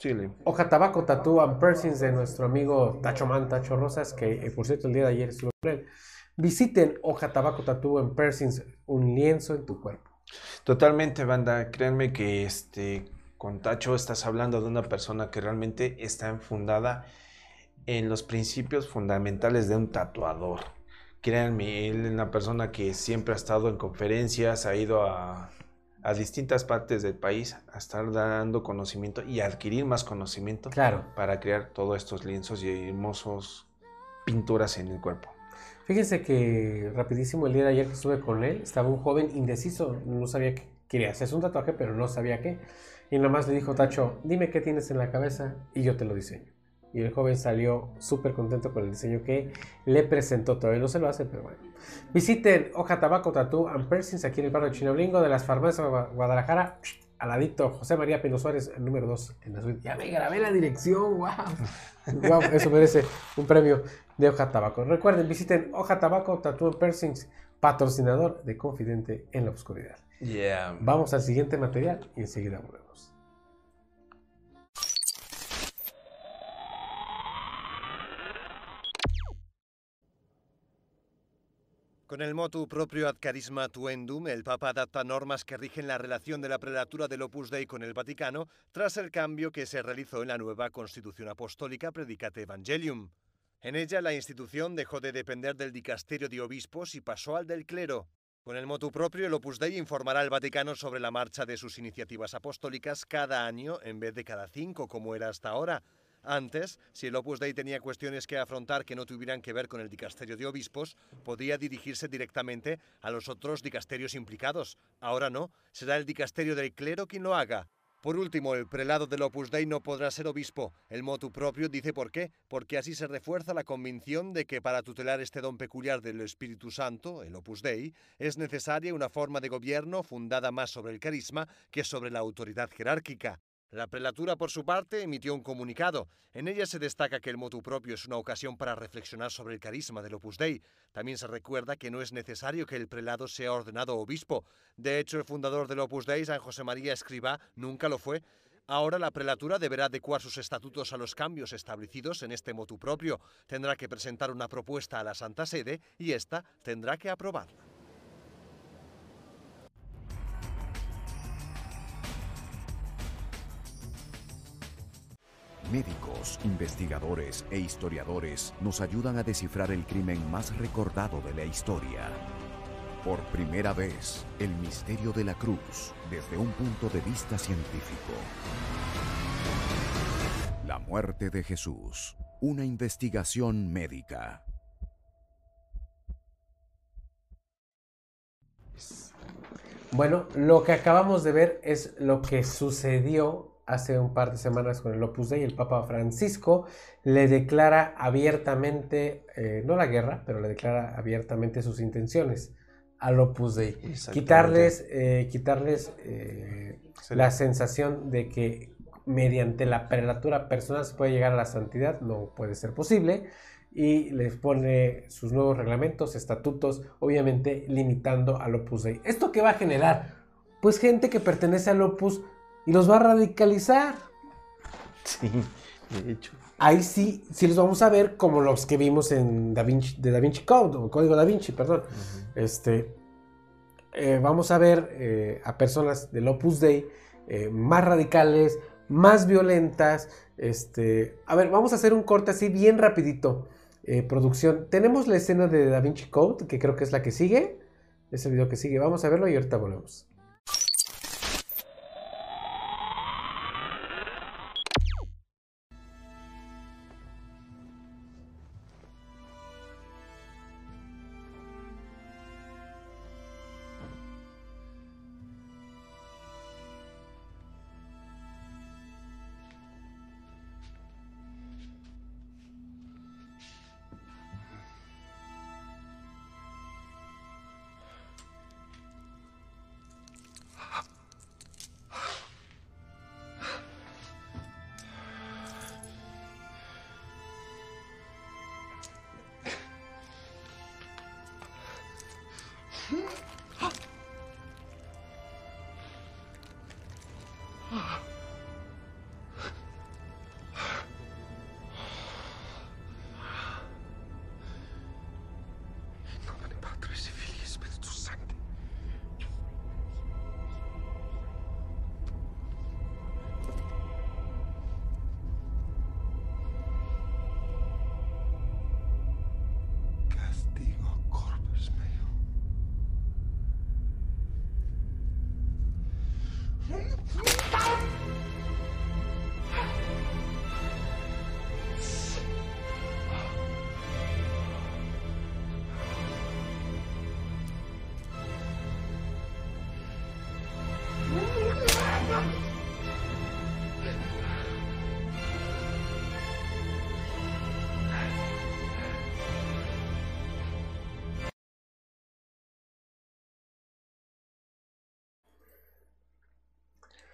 Chile. Hoja Tabaco Tattoo and Piercings de nuestro amigo Tacho Man, Tacho Rosas, que eh, por cierto el día de ayer estuve con él. Visiten Hoja Tabaco Tattoo and Piercings, un lienzo en tu cuerpo. Totalmente, banda. Créanme que este con Tacho estás hablando de una persona que realmente está enfundada en los principios fundamentales de un tatuador. Créanme, él es una persona que siempre ha estado en conferencias, ha ido a, a distintas partes del país a estar dando conocimiento y adquirir más conocimiento Claro. para crear todos estos lienzos y hermosos pinturas en el cuerpo. Fíjense que rapidísimo el día de ayer que estuve con él, estaba un joven indeciso, no sabía qué quería hacerse un tatuaje, pero no sabía qué. Y nada más le dijo Tacho, dime qué tienes en la cabeza y yo te lo diseño. Y el joven salió súper contento con el diseño que le presentó. Todavía no se lo hace, pero bueno. Visiten Hoja Tabaco Tattoo and Piercings aquí en el barrio Chinoblingo de las farmacias de Gua- Guadalajara. Aladito, José María Pino Suárez, el número 2 en la suite. Ya me grabé la dirección, wow. wow, eso merece un premio de Hoja Tabaco. Recuerden, visiten Hoja Tabaco Tattoo and Piercings, patrocinador de Confidente en la Oscuridad. Yeah. Vamos al siguiente material y enseguida volvemos. Con el motu proprio ad carisma tuendum, el Papa adapta normas que rigen la relación de la prelatura del Opus Dei con el Vaticano tras el cambio que se realizó en la nueva Constitución Apostólica Predicate Evangelium. En ella, la institución dejó de depender del dicasterio de obispos y pasó al del clero. Con el motu propio, el Opus Dei informará al Vaticano sobre la marcha de sus iniciativas apostólicas cada año en vez de cada cinco, como era hasta ahora. Antes, si el Opus Dei tenía cuestiones que afrontar que no tuvieran que ver con el dicasterio de obispos, podía dirigirse directamente a los otros dicasterios implicados. Ahora no, será el dicasterio del clero quien lo haga. Por último, el prelado del Opus Dei no podrá ser obispo. El motu propio dice por qué, porque así se refuerza la convicción de que para tutelar este don peculiar del Espíritu Santo, el Opus Dei, es necesaria una forma de gobierno fundada más sobre el carisma que sobre la autoridad jerárquica. La prelatura, por su parte, emitió un comunicado. En ella se destaca que el motu propio es una ocasión para reflexionar sobre el carisma del Opus Dei. También se recuerda que no es necesario que el prelado sea ordenado obispo. De hecho, el fundador del Opus Dei, San José María Escribá, nunca lo fue. Ahora la prelatura deberá adecuar sus estatutos a los cambios establecidos en este motu propio. Tendrá que presentar una propuesta a la Santa Sede y ésta tendrá que aprobarla. Médicos, investigadores e historiadores nos ayudan a descifrar el crimen más recordado de la historia. Por primera vez, el misterio de la cruz desde un punto de vista científico. La muerte de Jesús, una investigación médica. Bueno, lo que acabamos de ver es lo que sucedió hace un par de semanas con el Opus Dei. El Papa Francisco le declara abiertamente, eh, no la guerra, pero le declara abiertamente sus intenciones al Opus Dei. Quitarles, eh, quitarles eh, la sensación de que mediante la prelatura personal se puede llegar a la santidad, no puede ser posible. Y les pone sus nuevos reglamentos, estatutos, obviamente limitando al Opus Dei. ¿Esto qué va a generar? Pues gente que pertenece al Opus y los va a radicalizar. Sí, de hecho. Ahí sí, sí los vamos a ver como los que vimos en Da Vinci, de Da Vinci Code, o Código Da Vinci, perdón. Este, eh, vamos a ver eh, a personas del Opus Dei eh, más radicales, más violentas. Este, a ver, vamos a hacer un corte así bien rapidito. Producción, tenemos la escena de Da Vinci Code, que creo que es la que sigue. Es el video que sigue. Vamos a verlo y ahorita volvemos.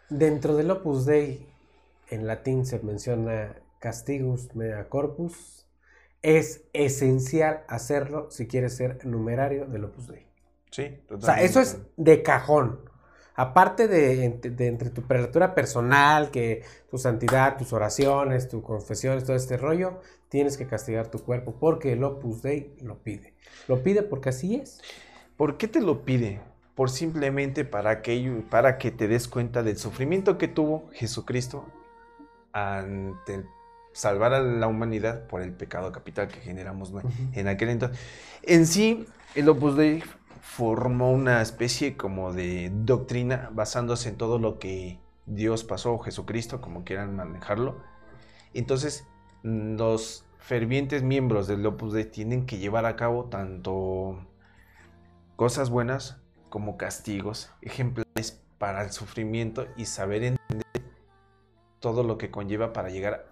Dentro del Opus Dei, en latín se menciona castigus mea corpus, es esencial hacerlo si quieres ser numerario del Opus Dei. Sí, totalmente. O sea, eso es de cajón. Aparte de, ent- de entre tu prelatura personal, que tu santidad, tus oraciones, tus confesiones, todo este rollo, tienes que castigar tu cuerpo porque el Opus Dei lo pide. Lo pide porque así es. ¿Por qué te lo pide? Por simplemente para que, para que te des cuenta del sufrimiento que tuvo Jesucristo ante el- salvar a la humanidad por el pecado capital que generamos en aquel entonces. En sí, el Opus Dei formó una especie como de doctrina basándose en todo lo que Dios pasó, o Jesucristo, como quieran manejarlo. Entonces, los fervientes miembros del Opus Dei tienen que llevar a cabo tanto cosas buenas como castigos, ejemplares para el sufrimiento y saber entender todo lo que conlleva para llegar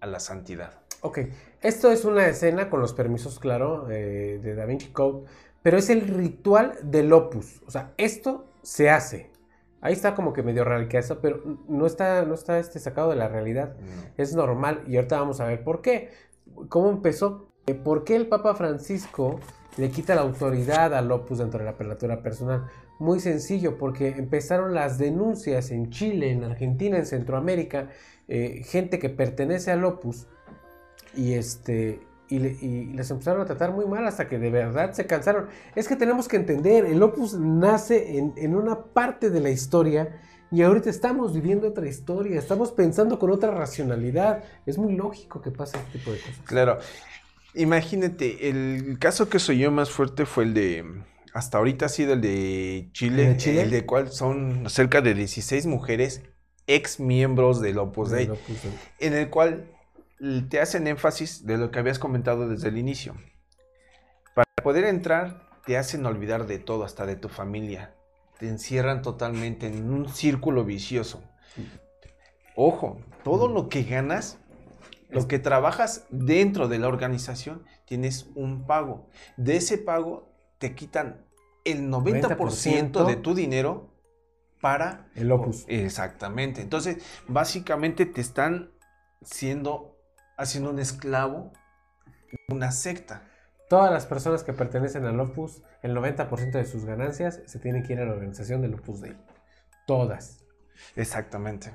a la santidad. Ok, esto es una escena con los permisos, claro, eh, de Da Vinci Code, pero es el ritual del opus. O sea, esto se hace. Ahí está como que medio radical eso, pero no está, no está este sacado de la realidad. Es normal y ahorita vamos a ver por qué. ¿Cómo empezó? Eh, ¿Por qué el Papa Francisco le quita la autoridad al opus dentro de la prelatura personal? Muy sencillo, porque empezaron las denuncias en Chile, en Argentina, en Centroamérica, eh, gente que pertenece al opus y este y, le- y les empezaron a tratar muy mal hasta que de verdad se cansaron. Es que tenemos que entender, el opus nace en, en una parte de la historia y ahorita estamos viviendo otra historia, estamos pensando con otra racionalidad. Es muy lógico que pase este tipo de cosas. Claro. Imagínate, el caso que soy yo más fuerte fue el de, hasta ahorita ha sido el de Chile, ¿El de Chile? el de cual son cerca de 16 mujeres ex miembros del Opus Dei, Del Opus Dei. en el cual te hacen énfasis de lo que habías comentado desde el inicio. Para poder entrar, te hacen olvidar de todo, hasta de tu familia. Te encierran totalmente en un círculo vicioso. Ojo, todo lo que ganas, lo que trabajas dentro de la organización, tienes un pago. De ese pago te quitan el 90%, 90% de tu dinero para El opus. Exactamente. Entonces, básicamente te están siendo, haciendo un esclavo de una secta. Todas las personas que pertenecen al Opus, el 90% de sus ganancias se tienen que ir a la organización del Opus Dei. Todas. Exactamente.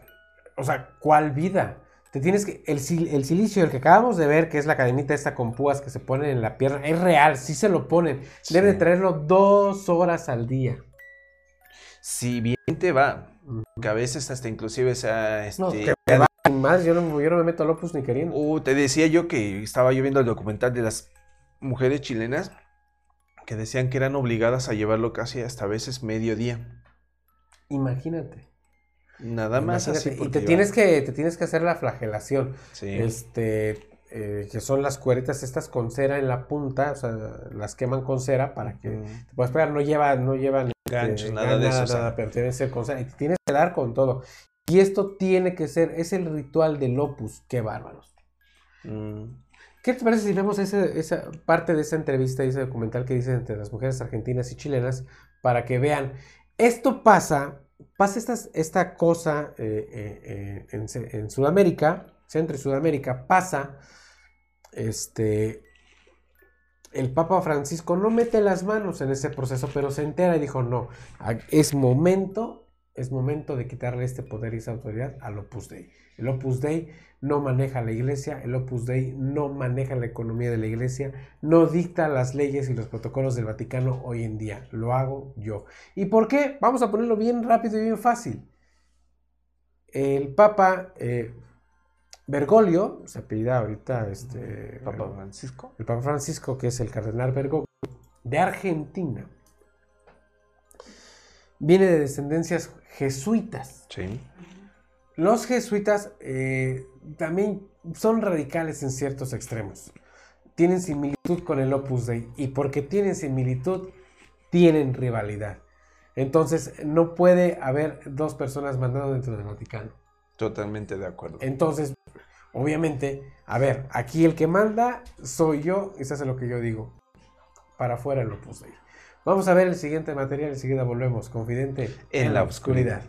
O sea, ¿cuál vida? Te tienes que. El, sil- el silicio, el que acabamos de ver, que es la cadenita esta con púas que se ponen en la pierna, es real, sí se lo ponen. Deben Sí. traerlo dos horas al día. Si bien te va, que a veces hasta inclusive sea este, No, que me va más, yo no, yo no me meto al Opus ni queriendo. Uh, te decía yo que estaba yo viendo el documental de las mujeres chilenas que decían que eran obligadas a llevarlo casi hasta a veces mediodía. Imagínate. Nada más imagínate. así. Y te tienes, que, te tienes que hacer la flagelación. Sí. Este, eh, que son las cueritas estas con cera en la punta, o sea, las queman con cera para que Ujú. te puedas pegar. No llevan, no llevan este, Ganchos, nada de eso, o sea. nada, pero que ser con cera. Y te tienes que dar con todo. Y esto tiene que ser, es el ritual del opus. Qué bárbaros. Mm, ¿Qué te parece si vemos ese- esa parte de esa entrevista y ese documental que dice entre las mujeres argentinas y chilenas para que vean? Esto pasa, pasa estas- esta cosa eh, eh, eh, en, en Sudamérica, Centro y Sudamérica, pasa, este, el Papa Francisco no mete las manos en ese proceso, pero se entera y dijo, no, es momento, es momento de quitarle este poder y esa autoridad al Opus Dei. El Opus Dei no maneja la iglesia, el Opus Dei no maneja la economía de la iglesia, no dicta las leyes y los protocolos del Vaticano hoy en día, lo hago yo. ¿Y por qué? Vamos a ponerlo bien rápido y bien fácil. El Papa eh, Bergoglio, se apellida ahorita este, Papa Francisco. el Papa Francisco, que es el cardenal Bergoglio, de Argentina, viene de descendencias jesuitas. Sí. Los jesuitas eh, también son radicales en ciertos extremos. Tienen similitud con el Opus Dei y porque tienen similitud, tienen rivalidad. Entonces, no puede haber dos personas mandando dentro del Vaticano. Totalmente de acuerdo. Entonces, obviamente, a ver, aquí el que manda soy yo y se hace lo que yo digo. Para afuera el Opus Dei. Vamos a ver el siguiente material, enseguida volvemos, confidente en, la oscuridad.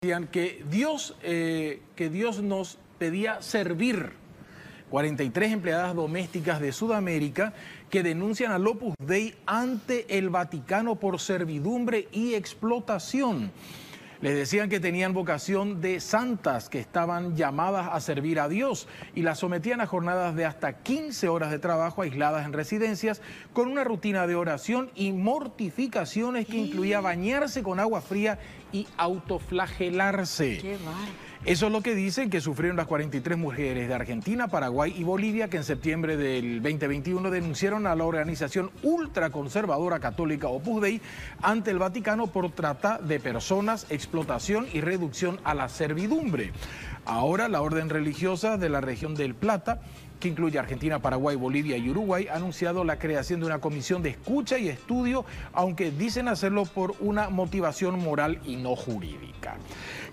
oscuridad. Que Dios, eh, que Dios nos pedía servir. 43 empleadas domésticas de Sudamérica que denuncian al Opus Dei ante el Vaticano por servidumbre y explotación. Les decían que tenían vocación de santas, que estaban llamadas a servir a Dios y las sometían a jornadas de hasta 15 horas de trabajo aisladas en residencias con una rutina de oración y mortificaciones que incluía bañarse con agua fría y autoflagelarse. Eso es lo que dicen que sufrieron las 43 mujeres de Argentina, Paraguay y Bolivia que en septiembre del 2021 denunciaron a la organización ultraconservadora católica Opus Dei ante el Vaticano por trata de personas, explotación y reducción a la servidumbre. Ahora la orden religiosa de la región del Plata que incluye Argentina, Paraguay, Bolivia y Uruguay, ha anunciado la creación de una comisión de escucha y estudio, aunque dicen hacerlo por una motivación moral y no jurídica.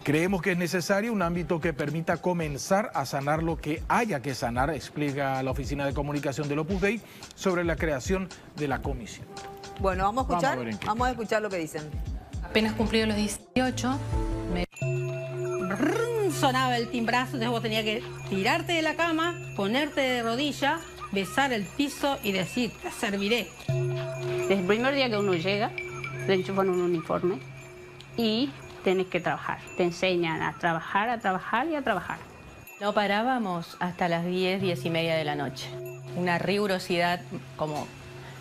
Creemos que es necesario un ámbito que permita comenzar a sanar lo que haya que sanar, explica la Oficina de Comunicación del Opus Dei sobre la creación de la comisión. Bueno, vamos a Vamos a escuchar. Vamos a escuchar lo que dicen. Apenas cumplido los 18, me sonaba el timbrazo, entonces vos tenías que tirarte de la cama, ponerte de rodilla, besar el piso y decir, te serviré. Desde el primer día que uno llega, le enchufan un uniforme y tienes que trabajar. Te enseñan a trabajar, a trabajar y a trabajar. No parábamos hasta las 10, 10 y media de la noche. Una rigurosidad como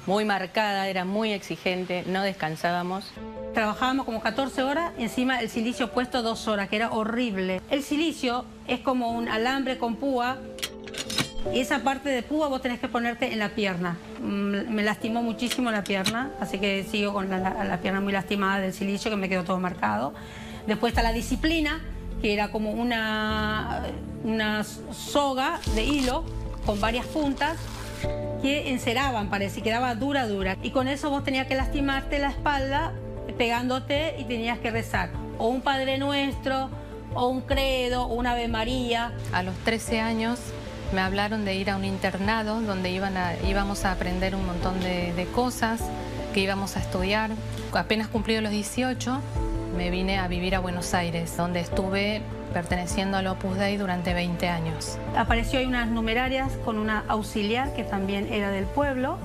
muy marcada, era muy exigente, no descansábamos. Trabajábamos como 14 horas, encima el silicio puesto dos horas, que era horrible. El silicio es como un alambre con púa. Y esa parte de púa vos tenés que ponerte en la pierna. Mm, Me lastimó muchísimo la pierna, así que sigo con la, la- la pierna muy lastimada del silicio, que me quedó todo marcado. Después está la disciplina, que era como una, una soga de hilo con varias puntas que enceraban, parece, quedaba dura, dura. Y con eso vos tenías que lastimarte la espalda pegándote y tenías que rezar. O un Padre Nuestro, o un credo, o una Ave María. a los 13 años me hablaron de ir a un internado donde íbamos a aprender un montón de, cosas, que íbamos a estudiar. Apenas cumplido los 18, me vine a vivir a Buenos Aires, donde estuve perteneciendo al Opus Dei durante 20 años. Apareció ahí unas numerarias con una auxiliar que también era del pueblo.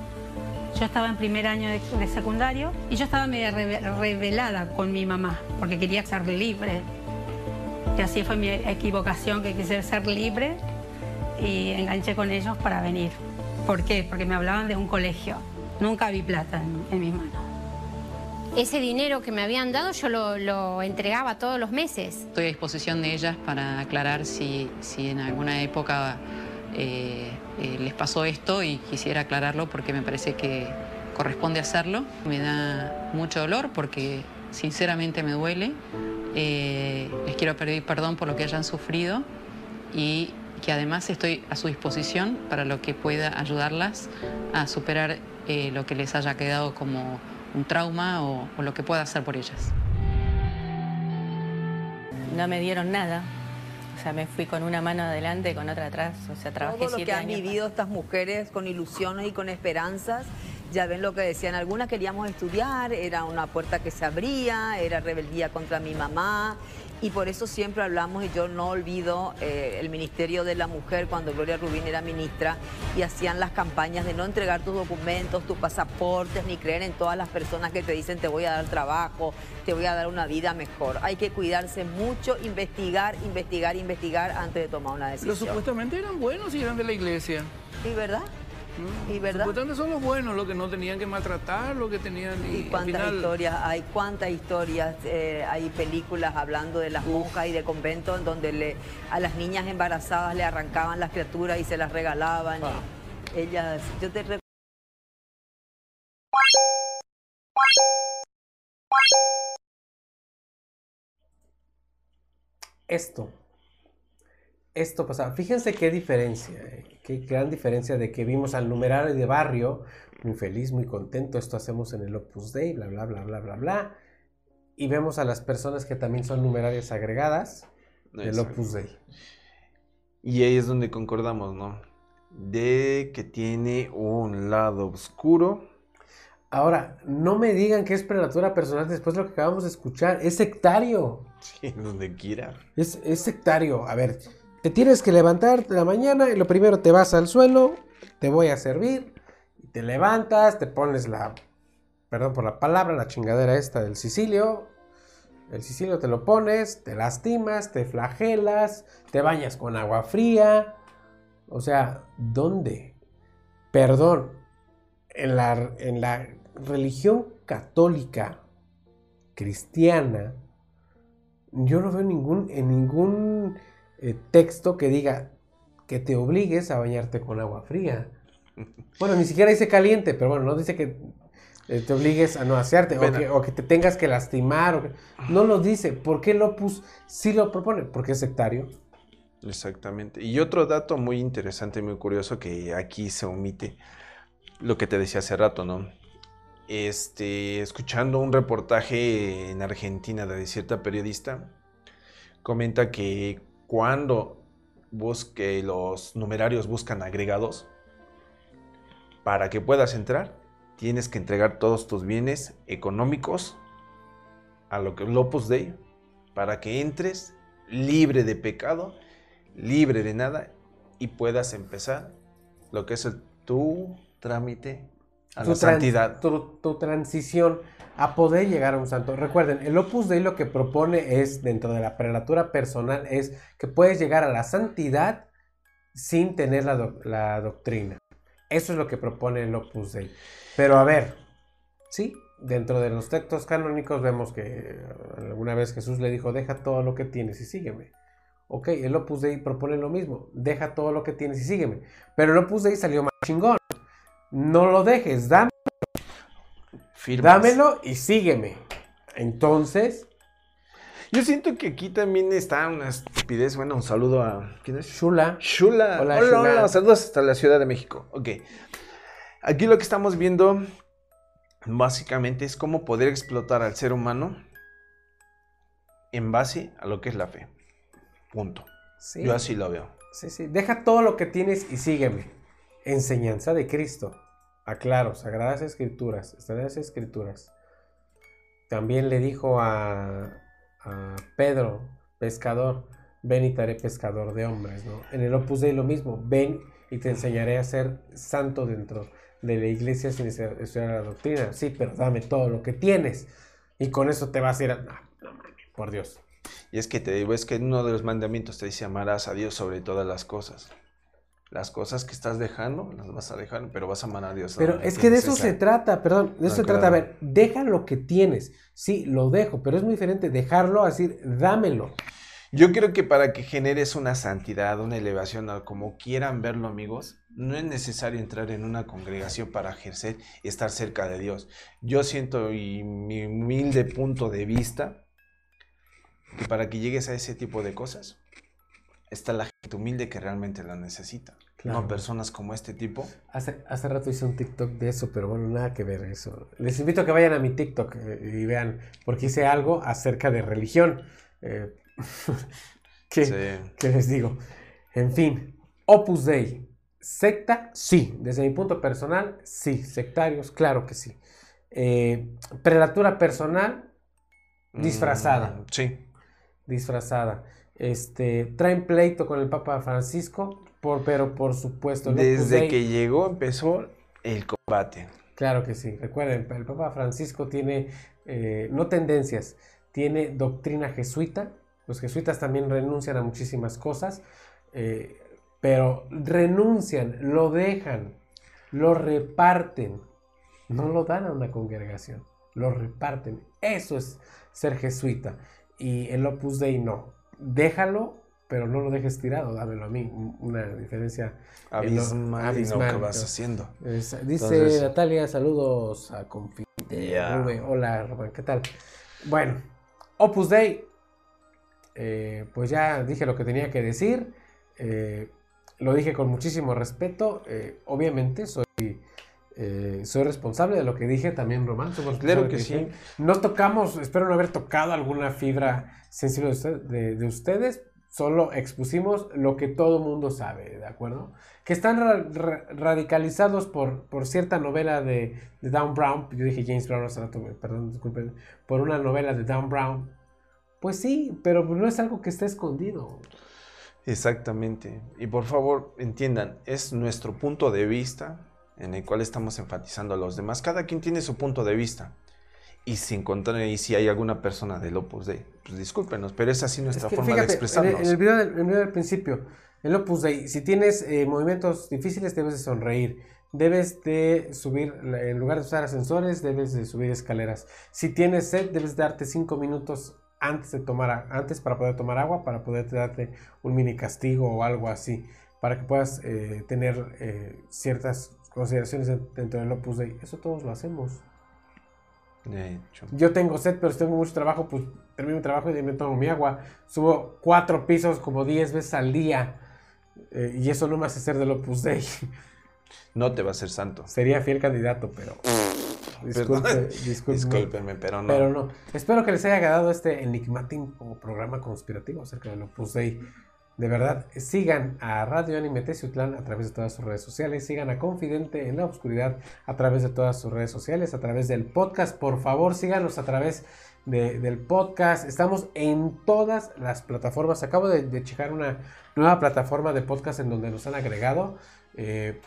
Yo estaba en primer año de, de secundario y yo estaba medio revelada con mi mamá porque quería ser libre. Y así fue mi equivocación, que quise ser libre y enganché con ellos para venir. ¿Por qué? Porque me hablaban de un colegio. Nunca vi plata en, en mis manos. Ese dinero que me habían dado yo lo, lo entregaba todos los meses. Estoy a disposición de ellas para aclarar si, si en alguna época eh, eh, les pasó esto y quisiera aclararlo porque me parece que corresponde hacerlo. Me da mucho dolor porque sinceramente me duele. Eh, les quiero pedir perdón por lo que hayan sufrido y que además estoy a su disposición para lo que pueda ayudarlas a superar eh, lo que les haya quedado como un trauma o, o lo que pueda hacer por ellas. No me dieron nada. O sea, me fui con una mano adelante y con otra atrás. O sea, trabajé Todo lo siete que han años. vivido estas mujeres con ilusiones y con esperanzas, ya ven lo que decían, algunas queríamos estudiar, era una puerta que se abría, era rebeldía contra mi mamá. Y por eso siempre hablamos, y yo no olvido eh, el Ministerio de la Mujer cuando Gloria Rubín era ministra y hacían las campañas de no entregar tus documentos, tus pasaportes, ni creer en todas las personas que te dicen te voy a dar trabajo, te voy a dar una vida mejor. Hay que cuidarse mucho, investigar, investigar, investigar antes de tomar una decisión. Los supuestamente eran buenos y eran de la iglesia. ¿Y verdad? ¿Y verdad? Supuestamente son los buenos, los que no tenían que maltratar, los que tenían... Y, ¿Y al cuántas final- historias hay? ¿Cuántas historias? eh, hay películas hablando de las monjas y de conventos en donde le, a las niñas embarazadas le arrancaban las criaturas y se las regalaban. y Ellas, yo te recuerdo. Esto. Esto pasaba. Fíjense qué diferencia, eh, qué gran diferencia de que vimos al numerario de barrio, muy feliz, muy contento, esto hacemos en el Opus Dei, bla, bla, bla, bla, bla, bla. Y vemos a las personas que también son numerarias agregadas del Exacto. Opus Dei. Y ahí es donde concordamos, ¿no? De que tiene un lado oscuro. Ahora, no me digan que es prelatura personal después de lo que acabamos de escuchar. Es sectario. Sí, donde quiera. Es, es sectario. A ver, te tienes que levantar de la mañana y lo primero te vas al suelo, te voy a servir, y te levantas, te pones la, perdón por la palabra, la chingadera esta del Sicilio. El Sicilio te lo pones, te lastimas, te flagelas, te bañas con agua fría. O sea, ¿dónde? Perdón, en la, en la religión católica cristiana, yo no veo ningún, en ningún eh, texto que diga que te obligues a bañarte con agua fría. Bueno, ni siquiera dice caliente, pero bueno, no dice que eh, te obligues a no asearte o que, o que te tengas que lastimar. o que- no lo dice. ¿Por qué el Opus sí lo propone? Porque es sectario. Exactamente. Y otro dato muy interesante, muy curioso que aquí se omite, lo que te decía hace rato, ¿no? Este, escuchando un reportaje en Argentina de cierta periodista, comenta que cuando busque los numerarios buscan agregados, para que puedas entrar, tienes que entregar todos tus bienes económicos a lo que Opus Dei para que entres libre de pecado, libre de nada y puedas empezar lo que es el- tu trámite a tu, santidad. tu- tu transición a poder llegar a un santo. Recuerden, el Opus Dei lo que propone es, dentro de la prelatura personal, es que puedes llegar a la santidad sin tener la, doc- la doctrina. Eso es lo que propone el Opus Dei. Pero a ver, sí, dentro de los textos canónicos vemos que alguna vez Jesús le dijo, deja todo lo que tienes y sígueme. Ok, el Opus Dei propone lo mismo, deja todo lo que tienes y sígueme. Pero el Opus Dei salió más chingón. No lo dejes, dame Firmas. Dámelo y sígueme. Entonces, Yo siento que aquí también está una estupidez. Bueno, un saludo a. ¿Quién es? Shula. Shula. Hola, Hola, hola, Shula. Saludos hasta la Ciudad de México. Ok. Aquí lo que estamos viendo básicamente es cómo poder explotar al ser humano en base a lo que es la fe. Punto. Sí. Yo así lo veo. sí, sí, deja todo lo que tienes y sígueme. Enseñanza de Cristo. Aclaro, Sagradas Escrituras, Sagradas Escrituras. También le dijo a, Pedro, pescador, ven y te haré pescador de hombres. En el Opus Dei lo mismo, ven y te enseñaré a ser santo dentro de la iglesia sin estudiar la doctrina. Sí, pero dame todo lo que tienes. Y con eso te vas a ir a... Por Dios. Y es que te digo, es que en uno de los mandamientos te dice amarás a Dios sobre todas las cosas. Las cosas que estás dejando, las vas a dejar, pero vas a amar a Dios. Pero es que de eso esa- se trata, perdón, de eso No, se trata. A ver, deja lo que tienes. Sí, lo dejo, pero es muy diferente dejarlo a decir, dámelo. Yo creo que para que generes una santidad, una elevación, como quieran verlo, amigos, no es necesario entrar en una congregación para ejercer y estar cerca de Dios. Yo siento, y mi humilde punto de vista, que para que llegues a ese tipo de cosas, está la gente humilde que realmente la necesita. Claro. No personas como este tipo. Hace, hace rato hice un TikTok de eso, pero bueno, nada que ver eso. Les invito a que vayan a mi TikTok eh, y vean, porque hice algo acerca de religión. Eh, ¿qué, Sí. qué les digo? En fin, Opus Dei. ¿Secta? Sí. Desde mi punto personal, sí. Sectarios, claro que sí. Eh, prelatura personal, disfrazada. Mm, sí. Disfrazada. Este, traen pleito con el Papa Francisco, por, pero por supuesto. Opus Desde que llegó empezó el combate. Claro que sí. Recuerden, el Papa Francisco tiene eh, no tendencias, tiene doctrina jesuita. Los jesuitas también renuncian a muchísimas cosas, eh, pero renuncian, lo dejan, lo reparten. No lo dan a una congregación, lo reparten. Eso es ser jesuita. Y el Opus Dei no. Déjalo, pero no lo dejes tirado, dámelo a mí. Una diferencia Abismal lo que vas haciendo. Es- dice Entonces- Natalia, saludos a Confite. Hola, Román, ¿qué tal? Bueno, Opus Dei. eh, pues ya dije lo que tenía que decir. eh, lo dije con muchísimo respeto. eh, obviamente soy, eh, soy responsable de lo que dije también, Román. Claro que sí. dije. No tocamos, espero no haber tocado alguna fibra sensible de, usted- de- de ustedes. Solo expusimos lo que todo mundo sabe, ¿de acuerdo? Que están ra- ra- radicalizados por, por cierta novela de, de Dan Brown. Yo dije James Brown hace rato, perdón, disculpen. Por una novela de Dan Brown. Pues sí, pero no es algo que esté escondido. Exactamente. Y por favor, entiendan, es nuestro punto de vista en el cual estamos enfatizando a los demás. Cada quien tiene su punto de vista. Y si encontrar y si hay alguna persona del Opus Dei, pues discúlpenos, pero es así nuestra Es que forma fíjate, de expresarnos. En el, en el video del, en el video del principio, el Opus Dei, si tienes eh, movimientos difíciles, debes de sonreír. Debes de subir, en lugar de usar ascensores, debes de subir escaleras. Si tienes sed, debes darte cinco minutos antes de tomar, antes para poder tomar agua, para poder darte un mini castigo o algo así, para que puedas eh, tener eh, ciertas consideraciones de- dentro del Opus Dei. Eso todos lo hacemos. De hecho. Yo tengo sed, pero si tengo mucho trabajo, pues termino mi trabajo y me tomo mi agua. Subo cuatro pisos como 10 veces al día. eh, y eso no me hace ser del Opus Dei. No te va a ser santo. Sería fiel candidato, pero. Disculpe. Discúlpenme, pero no. Pero no. Espero que les haya agradado este enigmático programa conspirativo acerca del Opus Dei. De verdad, sigan a Radio Anime Teciutlán a través de todas sus redes sociales. Sigan a Confidente en la Oscuridad a través de todas sus redes sociales, a través del podcast. Por favor, síganos a través de- del podcast. Estamos en todas las plataformas. Acabo de, de checar una nueva plataforma de podcast en donde nos han agregado. Eh,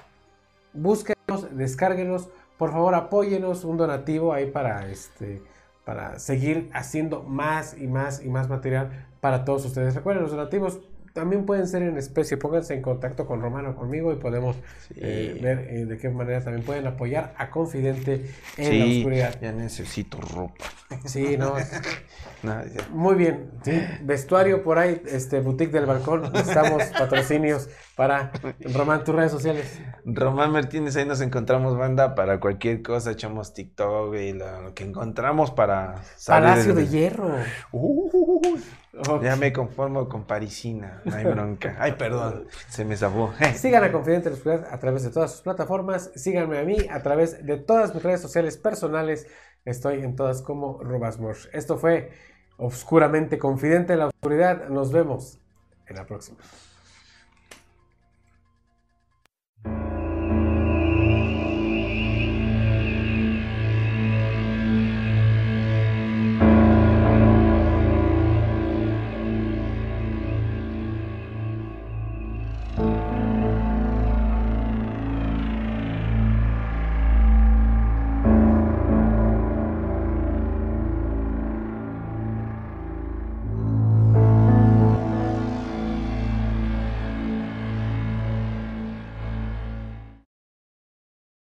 búsquenos, descárguenos, por favor apóyenos un donativo ahí para este para seguir haciendo más y más y más material para todos ustedes. Recuerden, los donativos también pueden ser en especie, pónganse en contacto con Romano o conmigo y podemos eh, ver eh, de qué manera también pueden apoyar a Confidente en la oscuridad. ya necesito ropa. Sí, no. Muy bien, sí. Vestuario por ahí, este boutique del balcón, necesitamos patrocinios para Román, tus redes sociales. Román Martínez, ahí nos encontramos banda para cualquier cosa, echamos TikTok y lo, que encontramos para salir Palacio del- de Hierro. Uh, Ya me conformo con parisina, no hay bronca. Ay, perdón, se me zafó. Sigan a Confidente Oscuridad a través de todas sus plataformas. Síganme a mí a través de todas mis redes sociales personales. Estoy en todas como Rubasmosh. Esto fue Obscuramente Confidente en la Oscuridad. Nos vemos en la próxima.